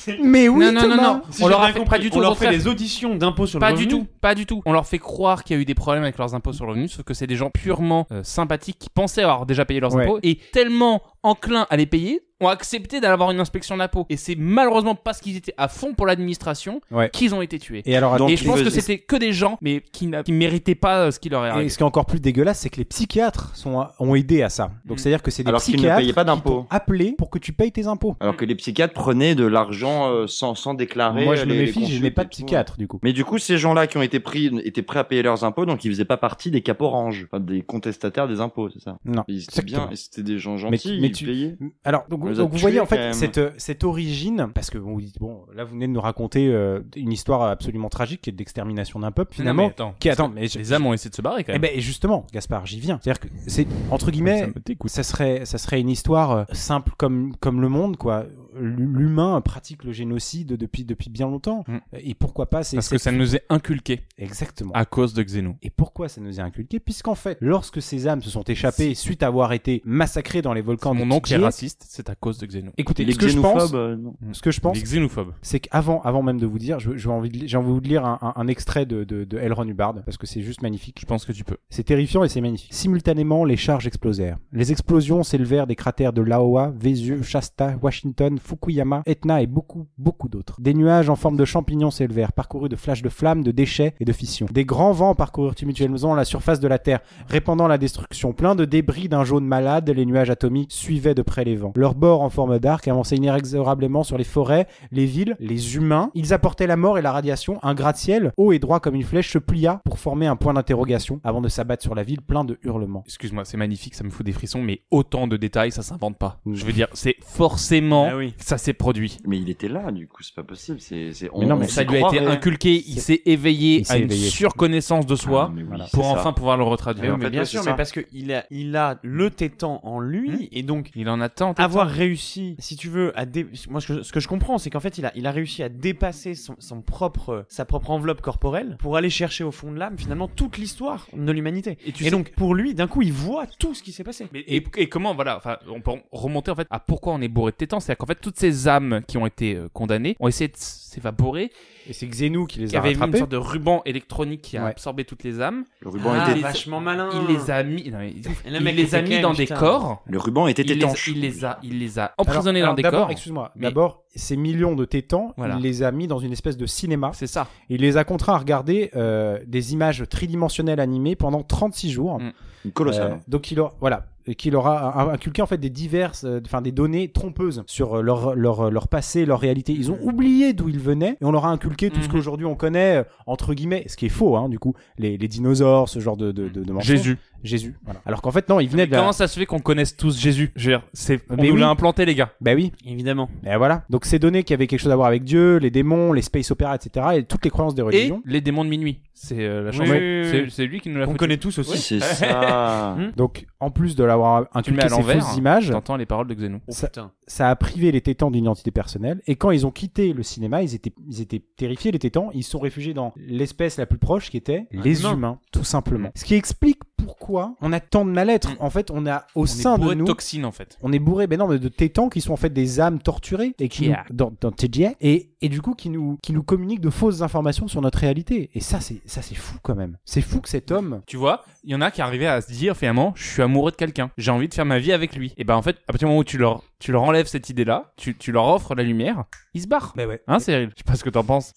E: terre.
B: mais oui,
A: non, non, non,
B: Thomas.
A: non.
D: Si
A: on leur a fait
D: compris,
A: pas du tout.
D: On leur fait des auditions d'impôts sur
A: Pas
D: le
A: du
D: revenu.
A: tout, pas du tout. On leur fait croire qu'il y a eu des problèmes avec leurs impôts sur le revenu, sauf que c'est des gens purement euh, sympathiques qui pensaient avoir déjà payé leurs
B: Ouais.
A: impôts et tellement enclins à les payer ont accepté d'avoir une inspection d'impôts. Et c'est malheureusement parce qu'ils étaient à fond pour l'administration
B: Ouais.
A: qu'ils ont été tués.
B: Et alors,
E: Donc,
A: et je pense que c'était que des gens, mais qui, qui méritaient pas euh, ce qui leur est
B: et
A: arrivé.
B: ce qui est encore plus dégueulasse, c'est que les psychiatres sont, ont aidé à ça. Donc c'est-à-dire que c'est des
E: Alors qu'ils ne
B: psychiatres
E: payaient pas
B: qui
E: d'impôts.
B: t'ont appelé pour que tu payes tes impôts.
E: Alors que les psychiatres prenaient de l'argent euh, sans, sans déclarer.
B: Moi, je
E: euh,
B: me
E: les
B: méfie, je n'ai pas
E: et
B: de psychiatre du coup.
E: Mais du coup, ces gens-là qui ont été pris étaient prêts à payer leurs impôts, donc ils faisaient pas partie des cap orange, enfin, des contestataires des impôts, c'est ça?
B: Non.
E: Ils étaient bien,
B: Exactement.
E: et c'était des gens
B: Mais-
E: gentils,
B: mais tu-. Alors, donc, vous voyez en fait cette, cette origine, parce que bon, vous dites, bon, là vous venez de nous raconter euh, une histoire absolument tragique qui est d'extermination d'un peuple
A: Non,
B: finalement.
A: mais attends.
B: qui attends, mais je-
A: Les âmes ont essayé de se barrer quand
B: Eh
A: même.
B: ben et justement, Gaspard, j'y viens. C'est-à-dire que c'est entre
A: Ça
B: guillemets,
A: me dégoûte.
B: ça serait ça serait une histoire euh, simple comme comme le monde quoi. L'humain pratique le génocide depuis depuis bien longtemps.
A: Mm.
B: Et pourquoi pas c'est
A: Parce que ça nous est inculqué
B: exactement.
A: à cause de Xenu.
B: Et pourquoi ça nous est inculqué? Puisqu'en fait, lorsque ces âmes se sont échappées suite à avoir été massacrées dans les volcans
A: Mon
B: de
A: oncle est raciste, c'est à cause de Xenu.
B: Écoutez,
E: Les
B: ce que je pense,
E: xénophobes, euh, non.
B: ce que je pense,
A: Les xénophobes.
B: c'est qu'avant, avant même de vous dire, je, je vais envie de, j'ai envie de vous lire un, un- un extrait de, de, de Elron Hubbard parce que c'est juste magnifique.
A: Je pense que tu peux.
B: C'est terrifiant et c'est magnifique. Simultanément, les charges explosèrent. Les explosions s'élevèrent des cratères de Laowa, Vésieux, Shasta, Washington, Fukuyama, Etna et beaucoup, beaucoup d'autres. Des nuages en forme de champignons s'élevèrent, parcourus de flashs de flammes, de déchets et de fissions. Des grands vents parcoururent tumultueusement la surface de la Terre, répandant la destruction. Plein de débris d'un jaune malade, les nuages atomiques suivaient de près les vents. Leurs bords en forme d'arc avançaient inexorablement sur les forêts, les villes, les humains. Ils apportaient la mort et la radiation. Un gratte-ciel, haut et droit comme une flèche, se plia pour former un point d'interrogation avant de s'abattre sur la ville plein de hurlements.
A: Excuse-moi, c'est magnifique, ça me fout des frissons, mais autant de détails, ça s'invente pas.
B: Mm.
A: Je veux dire, c'est forcément
D: Ah oui.
A: Ça s'est produit.
E: Mais il était là, du coup, c'est pas possible. C'est, c'est,
B: Mais non, mais
E: on
A: Ça lui a été inculqué, il s'est éveillé
B: Il s'est
A: à une
B: éveillé.
A: surconnaissance de soi
E: Ah, mais oui,
A: pour
E: ça.
A: enfin pouvoir le
D: Mais,
A: retraduire.
D: mais
E: fait,
D: bien sûr, mais parce que il a, il a le tétan en lui, et donc
A: Il en attend.
D: avoir réussi, si tu veux, à dé... moi ce que, ce que je comprends, c'est qu'en fait il a, il a réussi à dépasser son, son propre, sa propre enveloppe corporelle pour aller chercher au fond de l'âme finalement toute l'histoire de l'humanité.
A: Et tu
D: Et
A: sais-
D: donc pour lui, d'un coup, il voit tout ce qui s'est passé.
A: Mais, et, et comment, voilà, enfin, on peut remonter en fait à pourquoi on est bourré de tétans. C'est-à-dire qu'en fait, toutes ces âmes qui ont été euh, condamnées ont essayé de s'évaporer.
B: Et c'est Xenu qui les a
A: avait mis une sorte de ruban électronique qui a
B: Ouais.
A: absorbé toutes les âmes.
E: Le ruban
D: Ah,
E: était,
D: vachement malin.
A: Il les a mis, non,
D: le
A: il les a mis dans
D: même,
A: des
D: putain.
A: corps.
E: le ruban était
A: Il les,
E: étanche.
A: il les a, il les a emprisonnés
B: Alors-
A: dans des corps.
B: excuse-moi.
A: Mais-
B: D'abord, ces millions de tétans,
A: Voilà.
B: il les a mis dans une espèce de cinéma.
A: C'est ça.
B: Il les a contraints à regarder euh, des images tridimensionnelles animées pendant 36 jours.
A: Mm.
E: Colossal.
B: Euh, donc il aura, voilà, et qu'il aura inculqué en fait des diverses, euh, enfin des données trompeuses sur leur leur leur passé, leur réalité. Ils ont oublié d'où ils venaient et on leur a inculqué tout ce
A: Mhm.
B: qu'aujourd'hui on connaît euh, entre guillemets, ce qui est faux, hein, du coup, les, les dinosaures, ce genre de de, de, de mensonges.
A: Jésus.
B: Jésus. Voilà. Alors qu'en fait non, ils venaient
A: Mais
B: de la...
A: comment ça se fait qu'on connaisse tous Jésus? Je veux dire, c'est, on
B: Mais
A: nous
B: oui.
A: l'a implanté, les gars.
B: Bah oui.
D: Évidemment.
B: Et voilà. Donc ces données qui avaient quelque chose à voir avec Dieu, les démons, les space opéras, etc. et toutes les croyances des
A: Et
B: religions.
A: les démons de minuit. C'est euh, la chanson.
D: oui, oui,
A: C'est,
D: oui.
A: c'est lui qui nous l'a
D: On connaît tous aussi.
E: C'est ça. [LAUGHS]
B: Donc en plus de l'avoir
A: Tu le mets
B: inculqué
A: à
B: ces fausses images,
A: T'entends les paroles de Xénon.
D: Oh
B: Ça-
D: putain.
B: ça a privé les tétans d'une identité personnelle. Et quand ils ont quitté le cinéma, ils étaient, ils étaient terrifiés, les tétans. Ils se sont réfugiés dans l'espèce la plus proche qui était les
D: humain.
B: humains, tout simplement. Ce qui explique pourquoi on a tant de mal-être. En fait, on a au
A: On
B: sein
A: est bourré
B: de
A: de
B: nous.
A: toxines en fait.
B: On est bourré, ben non, mais de tétans qui sont en fait des âmes torturées et qui nous,
A: Yeah.
B: dans, dans TGA, et, et du coup qui nous, qui nous communiquent de fausses informations sur notre réalité. Et ça, c'est ça, c'est fou quand même. C'est fou que cet homme.
A: Tu vois, il y en a qui arrivaient à se dire finalement, je suis amoureux de quelqu'un, j'ai envie de faire ma vie avec lui. Et ben en fait, à partir du moment où tu leur, tu leur enlèves cette idée-là, tu, tu leur offres la lumière, ils se barrent.
B: Ben ouais.
A: Hein, Cyril? Je sais pas ce que t'en penses.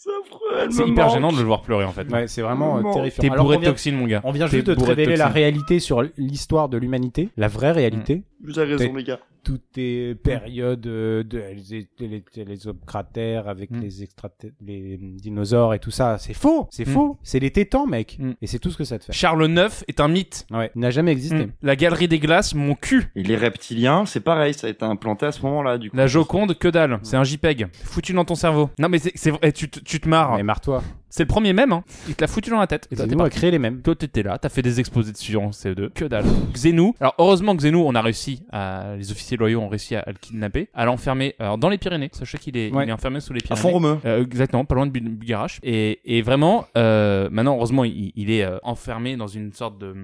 C: C'est
A: hyper
C: manque.
A: gênant de le voir pleurer en fait.
B: Ouais, c'est vraiment euh, terrifiant.
A: T'es bourré de toxines, mon gars.
B: On vient juste de te révéler la. Réalité sur l'histoire de l'humanité, la vraie réalité.
E: Vous avez raison, les gars.
B: Toutes tes périodes euh, de les, les, les cratères avec
A: Mm.
B: les extra les dinosaures et tout ça, c'est faux, c'est
A: Mm.
B: faux, c'est les tétans, mec.
A: Mm.
B: Et c'est tout ce que ça te fait.
A: Charles IX est un mythe.
B: Ouais, il n'a jamais existé.
A: Mm. La galerie des glaces, mon cul.
E: Et les reptiliens, c'est pareil, ça a été implanté à ce moment-là, du coup.
A: La Joconde, que dalle. C'est un JPEG. Foutu dans ton cerveau. Non mais c'est vrai, tu, te- tu te marres.
B: Mais marre-toi.
A: C'est le premier même, hein. Il te l'a foutu dans la tête.
B: Et
A: parti.
B: créer les mêmes.
A: Toi, t'étais là, t'as fait des exposés dessus en CE2. Que dalle. Xenou. Alors, heureusement, Xenou, on a réussi à, les officiers loyaux ont réussi à, à le kidnapper, à l'enfermer, alors, dans les Pyrénées. Sachez qu'il est,
B: Ouais.
A: il est enfermé sous les
E: À
A: Pyrénées.
E: fond romeu.
A: Euh, exactement, pas loin de Bu- Bugarache. Et, et vraiment, euh, maintenant, heureusement, il, il est euh, enfermé dans une sorte de...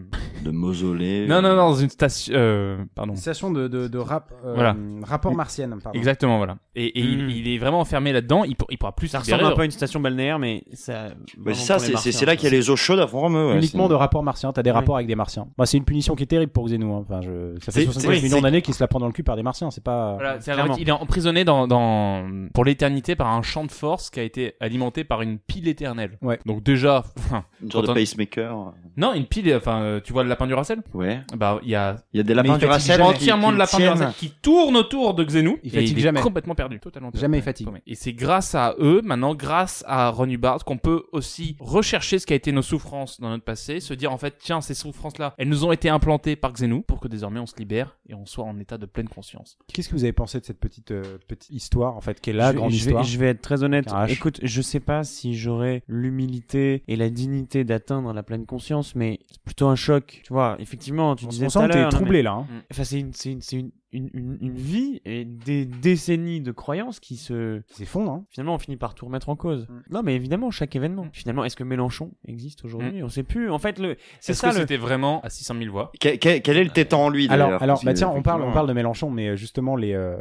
E: De mausolée.
A: Non, non, non, dans une station... Euh, pardon.
B: Station de, de, de rap, euh,
A: Voilà.
B: rapport martienne, pardon.
A: Exactement, voilà. Et, et il,
D: Mm.
A: il est vraiment enfermé là-dedans, il, pour- il pourra plus
D: Ça ressemble un peu à une station balnéaire, mais ça.
E: Bah, c'est ça, c'est là qu'il y a les eaux chaudes à fond ouais,
B: Uniquement
E: c'est-
B: de rapports martiens, t'as des rapports avec des martiens. Moi, c'est une punition qui est terrible pour Xenou. Hein. Enfin, je... Ça fait
E: C'est-
B: 75
E: c'est-
B: millions d'années qu'il se la prend dans le cul par des martiens, c'est pas.
A: Voilà, il est emprisonné dans, dans pour l'éternité par un champ de force qui a été alimenté par une pile éternelle.
B: Ouais.
A: Donc déjà, [LAUGHS]
E: Une sorte de pacemaker.
A: non, une pile, enfin, euh, tu vois du Racel
E: Ouais.
A: Bah, il y a
E: Il y a des lapins du Racel.
A: entièrement de lapin du. Racel qui tourne autour de Xenou.
B: Il fatigue jamais.
A: complètement perdu, totalement perdu.
B: Jamais il fatigue.
A: Et c'est grâce à eux, maintenant, grâce à Ron Hubbard, qu'on peut aussi rechercher ce qui a été nos souffrances dans notre passé, se dire en fait, tiens, ces souffrances-là, elles nous ont été implantées par Xenou pour que désormais on se libère et on soit en état de pleine conscience.
B: Qu'est-ce que vous avez pensé de cette petite, euh, petite histoire, en fait, qui est la
D: je,
B: grande
D: je
B: histoire
D: vais, je vais être très honnête.
B: Carache.
D: Écoute, je sais pas si j'aurais l'humilité et la dignité d'atteindre la pleine conscience, mais c'est plutôt un choc. Tu vois, effectivement, tu
B: On
D: disais
B: on sent que t'es
D: non, mais-
B: troublé là. hein.
D: Enfin, c'est une, c'est une, c'est une, une, une, une vie et des décennies de croyances qui se,
B: C'est fond, hein.
D: finalement, on finit par tout remettre en cause.
B: Mm.
D: Non, mais évidemment, chaque événement. Finalement, est-ce que Mélenchon existe aujourd'hui? On sait plus. En fait, le, c'est
A: Est-ce
D: ça
A: que
D: le.
A: c'était vraiment à 600 000 voix?
E: Quel, est le tétan en lui
B: Alors,
E: d'ailleurs
B: alors bah tiens, on parle, on parle de Mélenchon, mais euh, justement les euh,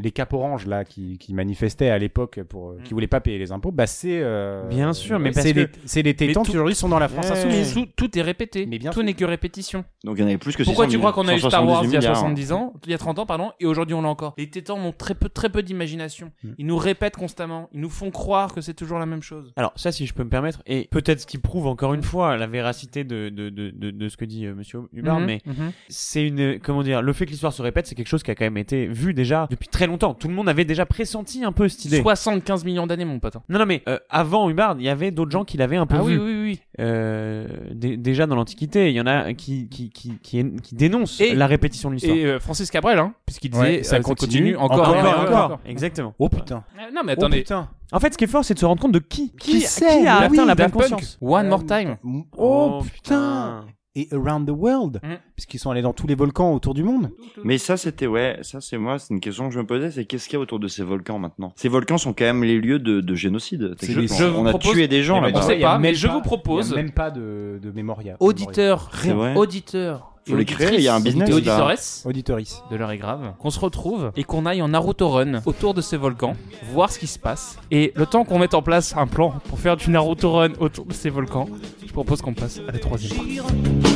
B: les cap orange là qui, qui manifestaient à l'époque pour euh, qui voulaient pas payer les impôts, bah c'est euh,
D: Bien sûr, mais parce
B: c'est
D: que-
B: les c'est les tétans
A: tout-
B: qui aujourd'hui sont dans la France
D: Ouais.
B: insoumise.
A: tout, tout est répété.
B: Mais bien
A: tout n'est que répétition.
E: Donc il y en avait plus que
A: Pourquoi
E: 600
A: tu
E: 000,
A: crois qu'on a eu Star Wars il y a
E: 178
A: 70 ans, il y a 30 ans, pardon, et aujourd'hui on l'a encore Les tétans ont très peu, très peu d'imagination.
B: Hmm.
A: Ils nous répètent constamment. Ils nous font croire que c'est toujours la même chose.
D: Alors ça, si je peux me permettre, et peut-être ce qui prouve encore une fois la véracité de, de, de, de, de ce que dit euh, Monsieur Hubbard,
A: Mhm,
D: mais
A: mhm.
D: c'est une comment dire, le fait que l'histoire se répète, c'est quelque chose qui a quand même été vu déjà depuis très longtemps. Tout le monde avait déjà pressenti un peu cette idée.
A: 75 millions d'années, mon pote.
D: Non, non, mais euh, avant Hubbard, il y avait d'autres gens qui l'avaient un peu
A: Ah oui, oui, oui.
D: Euh, dé- déjà dans l'Antiquité, il y en a qui qui qui qui, qui dénoncent
A: Et-
D: la répétition de l'histoire.
A: Et euh, Francis Cabrel, hein, puisqu'il disait
B: Ouais, ça
A: euh,
B: continue,
A: encore,
B: encore,
D: encore,
A: encore,
D: encore,
A: encore.
D: exactement.
B: Oh putain.
A: Euh, Non, mais
B: Oh
A: attendez.
B: putain.
D: En fait, ce qui est fort, c'est de se rendre compte de qui
B: Qui
D: qui, qui a
B: oui,
D: atteint la
A: Punk.
D: conscience.
A: One
B: Euh,
A: more time.
B: Oh, putain. Et around the world,
A: Mm.
B: puisqu'ils sont allés dans tous les volcans autour du monde.
E: Mais ça, c'était, ouais, ça, c'est moi, c'est une question que je me posais, c'est qu'est-ce qu'il y a autour de ces volcans maintenant? Ces volcans sont quand même les lieux de, de génocide.
A: Je vous
E: On a
A: propose-
E: tué des gens là-bas.
A: pas, mais je vous propose-
B: il y a même pas de, de mémoria.
A: Auditeur,
E: vrai.
A: auditeur.
E: Faut les créer, il y a un business,
A: auditeuresse
B: Auditoris.
A: de l'heure est grave, qu'on se retrouve et qu'on aille en Naruto Run autour de ces volcans, voir ce qui se passe. Et le temps qu'on mette en place un plan pour faire du Naruto Run autour de ces volcans, propose qu'on passe à la troisième.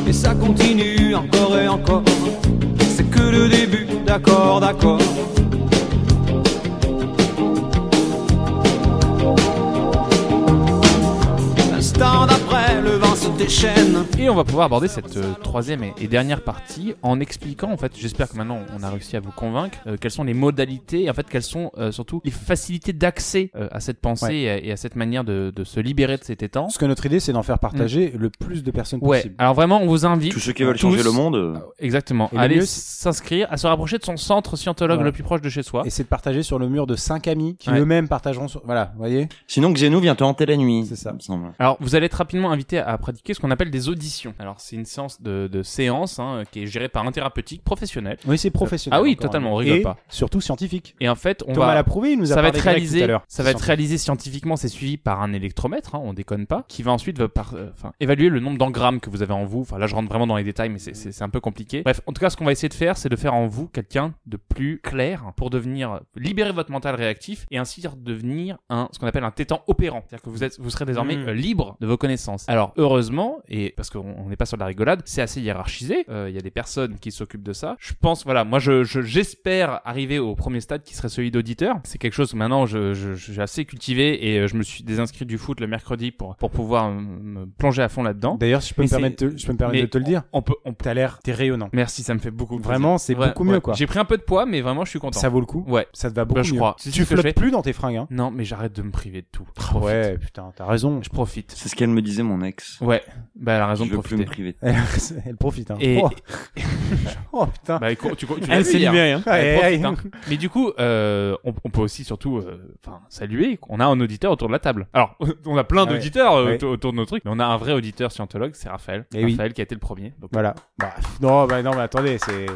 G: Et ça continue encore et encore. C'est que le début, d'accord, d'accord. Déchaîne.
A: Et on va pouvoir aborder cette euh, troisième et, et dernière partie en expliquant, en fait, j'espère que maintenant on a réussi à vous convaincre, euh, quelles sont les modalités, et en fait, quelles sont euh, surtout les facilités d'accès euh, à cette pensée
B: Ouais.
A: et, à, et à cette manière de, de se libérer de ces tétans.
B: Parce que notre idée, c'est d'en faire partager le plus de personnes
A: Ouais,
B: possible.
A: alors vraiment, on vous invite.
E: Tous ceux qui veulent
A: tous-
E: changer le monde. euh,
A: Exactement. Allez
B: mieux,
A: s'inscrire, à se rapprocher de son centre scientologue
B: Voilà.
A: le plus proche de chez soi.
B: Et c'est de partager sur le mur de cinq amis qui
A: Ouais.
B: eux-mêmes partageront sur... Voilà, vous voyez?
E: Sinon, Xenou vient te hanter la nuit.
B: C'est ça.
E: il me semble.
A: Alors, vous allez être rapidement invité à pratiquer ce ce qu'on appelle des auditions. Alors c'est une séance de, de séance hein, qui est gérée par un thérapeute professionnel.
B: Oui, c'est professionnel.
A: Ah oui, totalement, on rigole
B: Et
A: pas.
B: surtout scientifique.
A: Et en fait, on
B: Thomas
A: va
B: l'a prouvé, il nous a
A: ça va être réalisé,
B: tout à l'heure.
A: ça va être réalisé scientifiquement, c'est suivi par un électromètre, hein, on déconne pas, qui va ensuite va par, euh, évaluer le nombre d'engrammes que vous avez en vous. Enfin là, je rentre vraiment dans les détails, mais c'est un peu compliqué. Bref, en tout cas, ce qu'on va essayer de faire, c'est de faire en vous quelqu'un de plus clair pour devenir libérer votre mental réactif et ainsi devenir un ce qu'on appelle un tétan opérant. C'est-à-dire que vous êtes, vous serez désormais
D: Mm.
A: euh, libre de vos connaissances. Alors heureusement, et parce qu'on on n'est pas sur de la rigolade, c'est assez hiérarchisé. Euh, Il y a des personnes qui s'occupent de ça. Je pense, voilà, moi je je- j'espère arriver au premier stade qui serait celui d'auditeur. C'est quelque chose que maintenant je je- j'ai assez cultivé et euh, je me suis désinscrit du foot le mercredi pour pour pouvoir me, plonger à fond là-dedans.
B: D'ailleurs, si je peux
A: Mais
B: me permettre, de, je peux me permettre de te le dire.
A: On peut on peut
B: T'as l'air, t'es rayonnant.
A: Merci, ça me fait beaucoup.
B: Vraiment, c'est
A: Ouais,
B: beaucoup mieux,
A: ouais.
B: quoi.
A: J'ai pris un peu de poids, mais vraiment, je suis content.
B: Ça vaut le coup.
A: Ouais.
B: Ça te va beaucoup
A: je
B: mieux.
A: crois.
B: Tu
A: je fais.
B: flottes plus dans tes fringues. Hein.
A: Non, mais j'arrête de me priver de tout. Je profite.
B: Ouais, putain, t'as raison.
A: Je profite.
E: C'est ce qu'elle me disait, mon ex.
A: Ouais. Bah, elle a raison
E: Je
A: de
E: veux plus me
A: profiter.
E: priver. [LAUGHS]
B: Elle, elle profite. Hein.
A: Et-
B: Oh. [LAUGHS] oh putain.
A: Bah, écoute, tu, tu l'as
D: Elle s'est libérée. Hein.
A: Elle profite, hein. Mais du coup, euh, on, on peut aussi surtout, euh, enfin, saluer qu'on a un auditeur autour de la table. Alors, [LAUGHS] on a plein
B: Ah
A: d'auditeurs euh,
B: Ouais.
A: autour, autour de nos trucs, mais on a un vrai auditeur scientologue, c'est Raphaël.
B: Eh oui.
A: Raphaël qui a été le premier. Donc,
B: Voilà. Bah, non, bah non, mais attendez, c'est.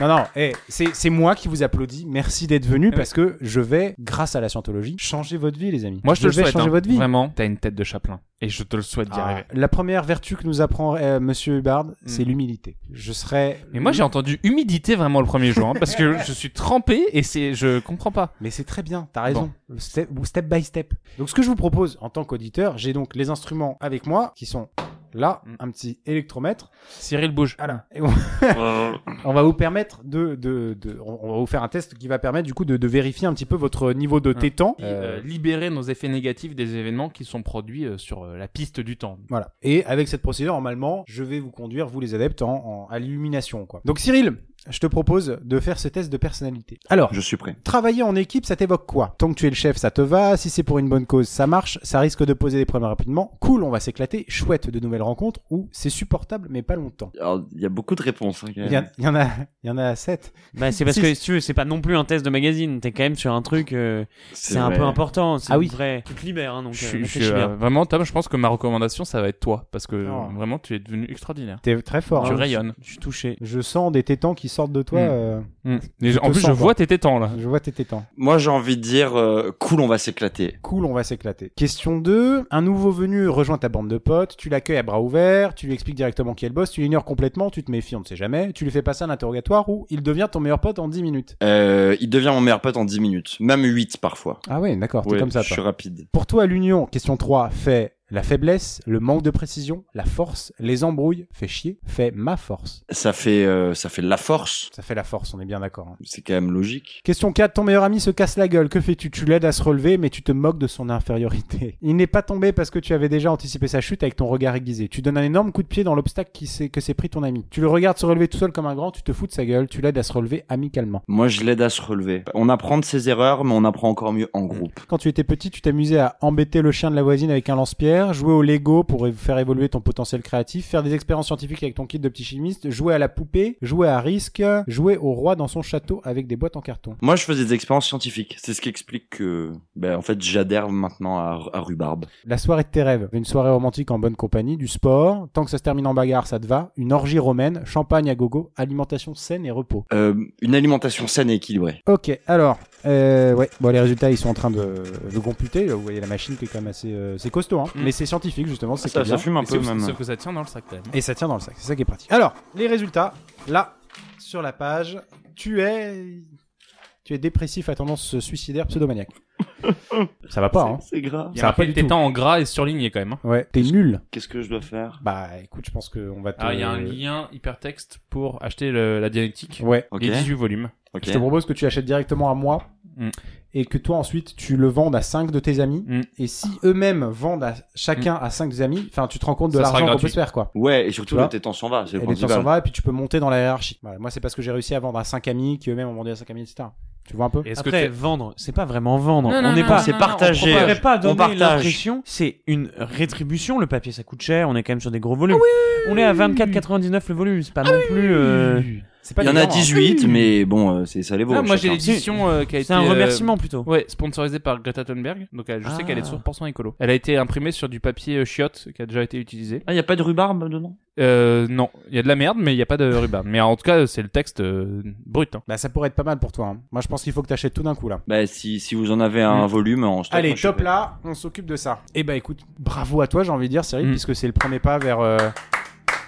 B: Non, non, eh, c'est c'est moi qui vous applaudis. Merci d'être venu parce que je vais, grâce à la scientologie, changer votre vie, les amis.
A: Moi, je te le
B: vais
A: souhaite.
B: changer
A: hein.
B: votre vie.
A: Vraiment, t'as une tête de chaplain. Et je te le souhaite d'y
B: Ah,
A: arriver.
B: la première vertu que nous apprend euh, Monsieur Hubbard, c'est
A: Mm.
B: l'humilité. Je serai.
A: Mais moi, j'ai entendu humidité vraiment le premier jour, hein, parce que je suis trempé et c'est, je comprends pas.
B: Mais c'est très bien, t'as raison. Step, step by step. Donc ce que je vous propose en tant qu'auditeur, j'ai donc les instruments avec moi qui sont là,
A: Mm.
B: un petit électromètre.
A: Cyril bouge.
B: Voilà. Et on, [LAUGHS] [LAUGHS] on va vous permettre de, de, de- on va vous faire un test qui va permettre du coup de, de vérifier un petit peu votre niveau de
A: Hein.
B: tétan.
A: Et, euh, libérer nos effets négatifs des événements qui sont produits euh, sur euh, la piste du temps.
B: Voilà. Et avec cette procédure, normalement, je vais vous conduire, vous les adeptes, en, en- à l'illumination, quoi. Donc Cyril, je te propose de faire ce test de personnalité. Alors,
E: Je suis prêt.
B: Travailler en équipe, ça t'évoque quoi? Tant que tu es le chef, ça te va. Si c'est pour une bonne cause, ça marche. Ça risque de poser des problèmes rapidement. Cool, on va s'éclater. Chouette, de nouvelles rencontres. Ou c'est supportable, mais pas longtemps.
E: Alors, il y a beaucoup de réponses. hein,
B: Il y, a- en a, il y en a sept.
D: Bah, c'est parce que si tu veux, c'est pas non plus un test de magazine. T'es quand même sur un truc, euh, c'est un peu important.
B: Ah oui.
D: vrai. Tu te libères, hein, donc.
A: Je
D: euh,
A: je euh, vraiment, Tom, je pense que ma recommandation, ça va être toi, parce que
B: Oh.
A: vraiment, tu es devenu extraordinaire.
B: T'es très fort.
A: tu
B: hein.
A: rayonnes.
D: Je suis touché.
B: Je sens des tétans qui sortent de toi.
A: Hmm.
B: euh,
A: je- en plus,
B: sens,
A: je vois tes tétans là.
B: je vois tes tétans.
E: Moi, j'ai envie de dire, euh, cool, on va s'éclater.
B: Cool, on va s'éclater. Question 2. Un nouveau venu rejoint ta bande de potes. Tu l'accueilles à bras ouverts. Tu lui expliques directement qui est le boss. Tu l'ignores complètement. Tu te méfies, on ne sait jamais. Tu lui fais passer un interrogatoire ou il devient ton meilleur pote en 10 minutes.
E: Euh, il devient mon meilleur pote en 10 minutes. Même 8 parfois.
B: Ah ouais, d'accord. T'es
E: Ouais,
B: comme ça,
E: je suis rapide.
B: Pour toi, l'union, question 3, fait la faiblesse, le manque de précision, la force, les embrouilles, fait chier, fait ma force.
E: Ça fait, euh, ça fait la force.
B: Ça fait la force, on est bien d'accord. hein.
E: C'est quand même logique.
B: Question 4, ton meilleur ami se casse la gueule, que fais-tu? Tu l'aides à se relever, mais tu te moques de son infériorité. [LAUGHS] Il n'est pas tombé parce que tu avais déjà anticipé sa chute avec ton regard aiguisé. Tu donnes un énorme coup de pied dans l'obstacle qui que s'est pris ton ami. Tu le regardes se relever tout seul comme un grand, tu te fous de sa gueule, tu l'aides à se relever amicalement.
E: Moi, je l'aide à se relever. On apprend de ses erreurs, mais on apprend encore mieux en groupe.
B: Quand tu étais petit, tu t'amusais à embêter le chien de la voisine avec un lance-pierre, jouer au Lego pour faire évoluer ton potentiel créatif, faire des expériences scientifiques avec ton kit de petit chimiste, jouer à la poupée, jouer à risque, jouer au roi dans son château avec des boîtes en carton.
E: Moi, je faisais des expériences scientifiques. C'est ce qui explique que, ben, en fait, j'adhère maintenant à, à Rhubarbe.
B: La soirée de tes rêves, une soirée romantique en bonne compagnie, du sport, tant que ça se termine en bagarre, ça te va, une orgie romaine, champagne à gogo, alimentation saine et repos.
E: Euh, une alimentation saine et équilibrée.
B: Ok, alors, euh, ouais, bon, les résultats, ils sont en train de, de computer. Vous voyez la machine qui est quand même assez, euh, c'est costaud, hein.
A: Mm.
B: Mais c'est scientifique, justement, c'est
E: Ça, fume un peu même.
A: sauf que ça tient dans le sac quand même.
B: Et ça tient dans le sac, c'est ça qui est pratique. Alors, les résultats, là, sur la page, tu es, tu es dépressif à tendance suicidaire pseudomaniaque. [LAUGHS] ça va pas, hein.
E: C'est grave.
A: Il y
B: Ça
A: a
B: va pas du
A: en gras et surligné quand même. hein.
B: Ouais, t'es nul.
E: Qu'est-ce que je dois faire?
B: Bah, écoute, je pense qu'on va te...
A: Ah, il y a un lien hypertexte pour acheter le- la dialectique.
B: Ouais.
E: Ok.
A: Les 18 volumes.
E: Ok.
B: Je te propose que tu achètes directement à moi
A: Mm.
B: et que toi ensuite tu le vendes à 5 de tes amis.
A: Mm.
B: Et si eux-mêmes vendent à chacun à 5 des amis, enfin tu te rends compte de l'argent qu'on peut se faire quoi.
E: Ouais, et surtout le tétan s'en va. C'est
B: Et
E: le
B: les temps s'en va et puis tu peux monter dans la hiérarchie. Voilà, moi c'est parce que j'ai réussi à vendre à 5 amis qui eux-mêmes ont vendu à 5 amis, etc. Tu vois un peu
A: Est-ce que
D: vendre, c'est pas vraiment vendre.
A: Non,
D: on n'est pas.
E: c'est partagé.
A: on
D: pourrait pas
E: On
D: donner
E: partage.
D: l'impression, c'est une rétribution. Le papier ça coûte cher, on est quand même sur des gros volumes. on est à 24,99 le volume, c'est pas non plus. euh,
B: pas
E: Il y en a
B: évident, hein.
E: 18, mais bon, euh, c'est ça les vaut.
A: Ah, moi j'ai l'édition euh, qui a été.
D: C'est un
A: euh,
D: remerciement plutôt.
A: Ouais, sponsorisée par Greta Thunberg. Donc elle- je sais
D: Ah.
A: qu'elle est 100% écolo. Elle a été imprimée sur du papier euh, chiotte qui a déjà été utilisé.
E: Ah, il y a pas de rhubarbe dedans?
A: Euh, non, il y a de la merde, mais il y a pas de ruban. mais en tout cas, c'est le texte euh, brut. hein.
B: Bah ça pourrait être pas mal pour toi. hein. Moi je pense qu'il faut que t'achètes tout d'un coup là.
E: Bah, si, si vous en avez un
A: Mm.
E: volume en.
B: Allez,
E: moi,
B: top là, on s'occupe de ça. Et bah écoute, bravo à toi, j'ai envie de dire, Cyril,
A: Mm.
B: puisque c'est le premier pas vers, euh,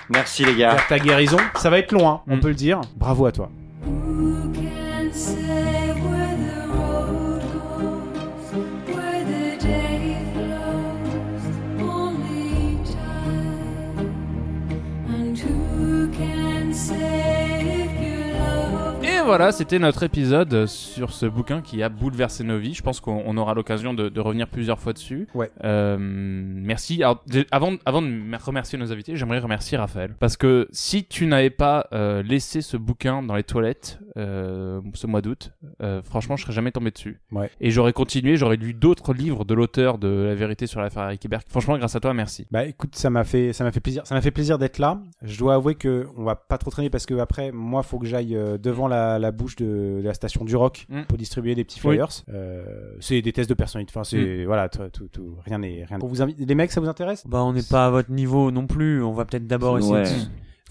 E: Merci les gars.
B: vers ta guérison. Ça va être long, hein, on
A: Mm.
B: peut le dire. Bravo à toi.
H: Who can say
A: voilà, c'était notre épisode sur ce bouquin qui a bouleversé nos vies. Je pense qu'on on aura l'occasion de, de revenir plusieurs fois dessus.
B: Ouais.
A: Euh, merci. Alors, avant, avant de me remercier nos invités, j'aimerais remercier Raphaël. Parce que si tu n'avais pas euh, laissé ce bouquin dans les toilettes euh, ce mois d'août, franchement, je serais jamais tombé dessus.
B: Ouais.
A: Et j'aurais continué, j'aurais lu d'autres livres de l'auteur de La vérité sur l'affaire Eric Hébert. Franchement, grâce à toi, merci.
B: Bah écoute, ça m'a fait, ça m'a fait plaisir. Ça m'a fait plaisir d'être là. Je dois avouer que on va pas trop traîner parce que après, moi, faut que j'aille devant la, la bouche de, de la station du Rock
A: Mm.
B: pour distribuer des petits
A: Oui.
B: flyers. Euh, c'est des tests de personnalité. Enfin, c'est voilà, tout, tout, tout- rien n'est rien. Pour vous inviter, les mecs, ça vous intéresse?
D: Bah, on n'est pas à votre niveau non plus. On va peut-être d'abord essayer.
E: Ouais.
D: de-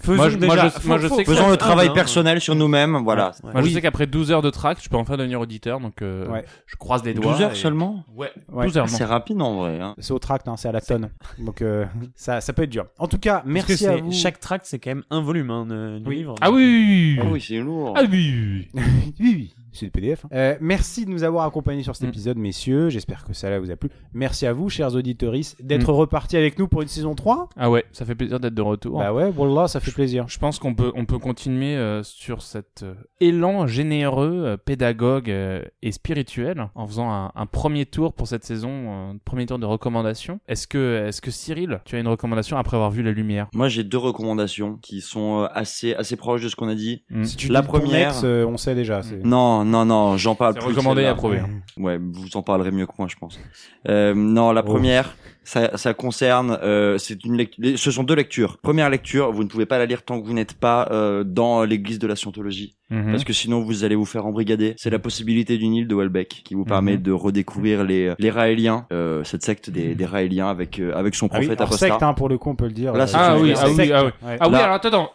D: Faisons
A: Moi, je-
D: déjà.
A: moi, je-
D: faut-
A: moi, je
D: faut-
A: sais que-
D: faut
E: Faisons
D: être
E: le travail
D: hein.
E: personnel sur nous-mêmes, voilà.
D: Ouais.
A: Moi, je sais qu'après 12 heures de track, je peux enfin devenir auditeur, donc euh,
B: Ouais.
A: je croise les doigts.
E: 12 heures
A: et-
E: seulement
A: Ouais,
B: Ouais.
A: 12 heures.
E: C'est rapide en vrai. Hein.
B: C'est au tract, hein, c'est à la tonne. Donc euh, [LAUGHS] ça, ça peut être dur. En tout cas, merci à vous.
D: Chaque tract, c'est quand même un volume hein, de- du
B: Oui.
D: livre.
A: Ah oui, oui, oui,
E: Ah
A: oui.
E: c'est lourd.
A: Ah oui, oui, oui.
B: oui, [LAUGHS] oui, c'est le PDF. hein. Euh, merci de nous avoir accompagnés sur cet
A: Mm.
B: épisode, messieurs. J'espère que ça vous a plu. Merci à vous, chers auditeurs, d'être
A: Mm.
B: repartis avec nous pour une saison 3.
A: Ah ouais, ça fait plaisir d'être de retour.
B: Bah ouais, voilà, ça fait plaisir.
A: Je pense qu'on peut, on peut continuer euh, sur cet euh, élan généreux, euh, pédagogue euh, et spirituel en faisant un, un premier tour pour cette saison, euh, un premier tour de recommandations. Est-ce que, est-ce que Cyril, tu as une recommandation après avoir vu La Lumière?
E: Moi, j'ai deux recommandations qui sont euh, assez, assez proches de ce qu'on a dit.
A: Mm.
B: Si tu
E: La
B: dis ton
E: première-
B: ex, euh, on sait déjà. c'est-
E: Non, non, non, j'en parle plus.
A: recommandé et approuvé. hein.
E: Ouais, vous en parlerez mieux que moi, je pense. Euh, non, la
B: Oh.
E: première, ça, concerne, euh, c'est une. Ce sont deux lectures. Première lecture, vous ne pouvez pas la lire tant que vous n'êtes pas euh, dans l'Église de la Scientologie,
A: Mhm.
E: parce que sinon vous allez vous faire embrigader. C'est la possibilité d'une île de Welbeck qui vous permet
A: Mhm.
E: de redécouvrir les les Raéliens, euh, cette secte des, des Raéliens avec euh, avec son
B: Ah oui,
E: prophète apostat.
B: secte, hein, pour le coup, on peut le dire.
E: Là,
B: Euh,
A: Ah
E: une
A: oui,
E: secte.
A: ah oui, ah oui.
B: Ouais.
A: Ah oui, alors attends.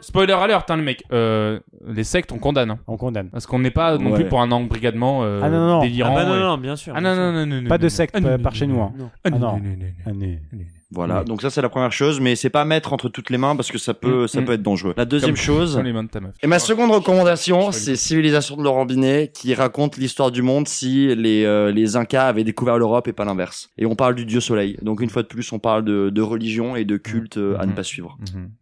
A: Spoiler alert, hein, le mec. Euh, les sectes, on condamne. hein.
B: on condamne.
A: Parce qu'on n'est pas non
E: Ouais.
A: plus pour un embrigadement euh,
B: Ah non, non, non.
D: Ah
A: délirant.
D: bah non, non, bien sûr.
A: Ah
D: bien
A: non,
D: sûr.
A: non, non, non, non.
B: Pas de
A: non.
B: secte
A: Ah, non,
B: euh,
A: non,
B: par
A: non,
B: chez
A: non,
B: nous. hein.
D: Non.
A: Ah,
B: Ah
A: non,
B: non.
E: Voilà,
B: Oui.
E: donc ça c'est la première chose, mais c'est pas à mettre entre toutes les mains parce que ça peut
A: Mm,
E: ça
A: mm.
E: peut être dangereux. La deuxième
A: Comme-
E: chose.
A: Comme les mains de ta meuf.
E: Et ma seconde recommandation, c'est Civilisation de Laurent Binet, qui raconte l'histoire du monde si les, euh, les Incas avaient découvert l'Europe et pas l'inverse. Et on parle du dieu soleil. Donc une fois de plus, on parle de, de religion et de culte euh, à ne pas suivre.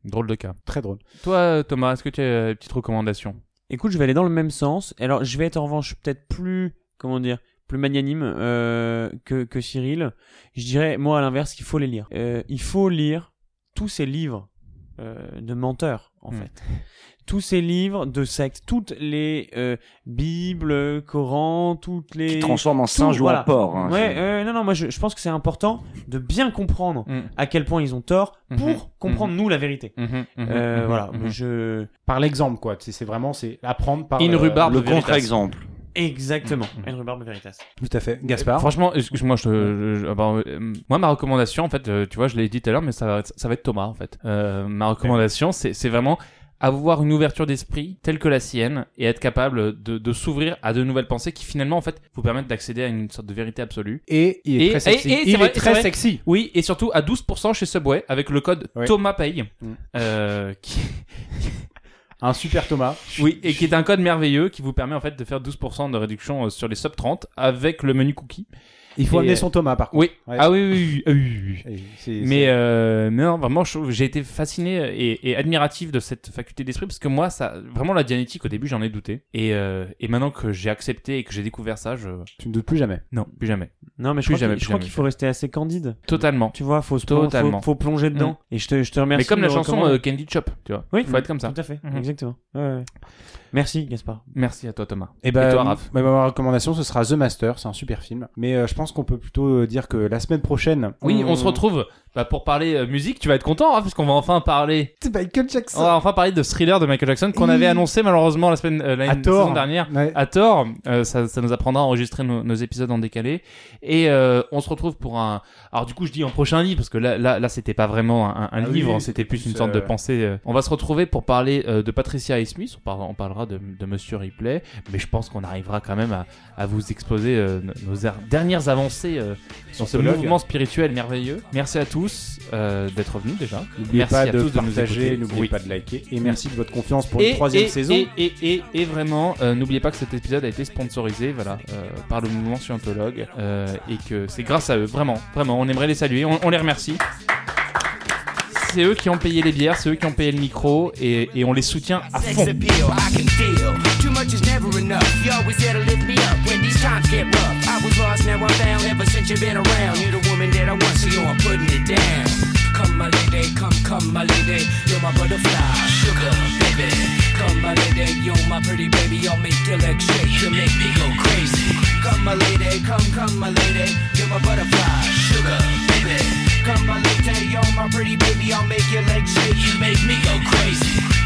A: Drôle de cas.
B: Très drôle.
A: Toi, Thomas, est-ce que tu as une petite recommandation?
D: Écoute, je vais aller dans le même sens. Alors, je vais être en revanche peut-être plus, comment dire, plus magnanime euh, que, que Cyril. Je dirais, moi, à l'inverse, qu'il faut les lire. Euh, il faut lire tous ces livres euh, de menteurs, en
A: Mm.
D: fait. Tous ces livres de sectes, toutes les euh, Bibles, Corans, toutes les...
E: Qui transforme en singe ou
D: voilà.
E: en porc. hein.
D: Ouais, euh, non, non, moi je, je pense que c'est important de bien comprendre
A: Mm.
D: à quel point ils ont tort pour
A: Mhm.
D: comprendre nous la vérité.
A: Mhm, mhm,
D: Euh,
A: mhm,
D: voilà,
A: mhm.
D: je
B: Par l'exemple, quoi. C'est vraiment, c'est apprendre par.
A: In
B: euh,
E: Le contre-exemple.
D: Exactement.
A: Mhm.
D: Une rhubarbe veritas.
B: Tout à fait. Gaspard.
A: Franchement, excuse-moi, je, te- je- je- bah, euh, moi ma recommandation, en fait, euh, tu vois, je l'ai dit tout à l'heure, mais ça, va- ça va être Thomas, en fait. Euh, ma recommandation, c'est c'est vraiment avoir une ouverture d'esprit telle que la sienne et être capable de, de s'ouvrir à de nouvelles pensées qui finalement, en fait, vous permettent d'accéder à une sorte de vérité absolue.
B: Et il est
A: Et-
B: très sexy.
A: et- et c'est
B: il
A: vrai,
B: est
A: c'est
B: très
A: vrai.
B: sexy.
A: Oui, et surtout à 12% chez Subway avec le code
B: Ouais.
A: Thomas Paye,
B: Mm.
A: euh, qui,
B: Un super Thomas.
A: oui, et qui est un code merveilleux qui vous permet en fait de faire 12% de réduction euh, sur les sub 30 avec le menu cookie.
B: Il faut
A: Et,
B: amener
A: euh,
B: son Thomas, par contre.
A: Oui.
B: Ouais.
A: Ah oui, oui, oui, ah oui, oui, oui.
B: Et c'est-
A: Mais
B: c'est-
A: euh, non, vraiment, je j'ai été fasciné et, et admiratif de cette faculté d'esprit parce que moi, ça, vraiment la dianétique au début, j'en ai douté. Et, euh, et maintenant que j'ai accepté et que j'ai découvert ça, je
B: tu ne doutes plus jamais.
A: non, plus jamais,
D: Non, mais je
A: Plus
D: crois
A: jamais,
D: qu'il- je
A: plus
D: crois
A: jamais.
D: qu'il faut rester assez candide.
A: totalement.
D: Tu vois, faut se
A: Totalement.
D: faut, faut plonger dedans. Et je te, je te remercie.
A: Mais comme la chanson euh, Candy Chop, tu vois.
D: Oui,
A: faut être comme ça.
D: Tout à fait,
A: Mhm.
D: exactement. Ouais, ouais. Merci, Gaspard.
A: Merci à toi, Thomas.
B: Et, bah,
A: toi, Raph
B: bah, ma recommandation, ce sera The Master. C'est un super film. Mais euh, je pense pense qu'on peut plutôt euh, dire que la semaine prochaine.
A: Oui, on se retrouve bah, pour parler euh, musique. Tu vas être content, hein, parce qu'on va enfin parler.
B: C'est Michael Jackson.
A: On va enfin parler de Thriller de Michael Jackson qu'on avait annoncé malheureusement la semaine, euh, la saison dernière.
B: Ouais.
A: À tort, Euh, ça, ça nous apprendra à enregistrer nos, nos épisodes en décalé. Et euh, on se retrouve pour un. Alors du coup, je dis en prochain livre parce que là, là, là, c'était pas vraiment un, un
B: Ah
A: livre,
B: oui,
A: c'était plus une sorte de pensée. On va se retrouver pour parler euh, de Patricia Smith. On, parlera, on parlera de, de Monsieur Ripley, mais je pense qu'on arrivera quand même à, à vous exposer euh, nos er- avancées euh, dans ce mouvement spirituel merveilleux. Merci à tous euh, d'être venus déjà.
B: N'oubliez pas
A: à
B: de
A: tous
B: partager, n'oubliez
A: Oui.
B: pas de liker et merci de votre confiance pour une troisième
A: et,
B: saison.
A: Et, et, et, et vraiment, euh, n'oubliez pas que cet épisode a été sponsorisé voilà, euh, par le mouvement Scientologue euh, et que c'est grâce à eux, vraiment, vraiment, on aimerait les saluer, on, on les remercie. C'est eux qui ont payé les bières, c'est eux qui ont payé le micro et, et on les soutient à fond.
I: I'm. Ever since you've been around, you're the woman that I want, so yo, I'm putting it down. Come, my lady, come, come, my lady. You're my butterfly, sugar, baby. Come, my lady, you're my pretty baby. I'll make your legs shake, you make me go crazy. Come, my lady, come, come, my lady. You're my butterfly, sugar, baby. Come, my lady, you're my pretty baby. I'll make your legs shake, you make me go crazy.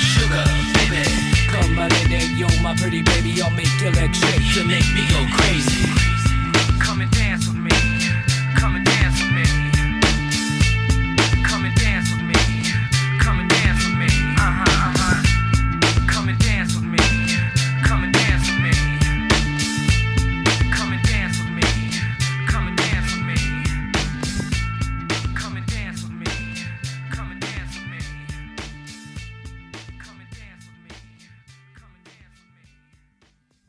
I: sugar, baby. Come my lady, yo, my pretty baby, I'll make your legs shake to make me go crazy. Come and dance with me. Come and dance with me.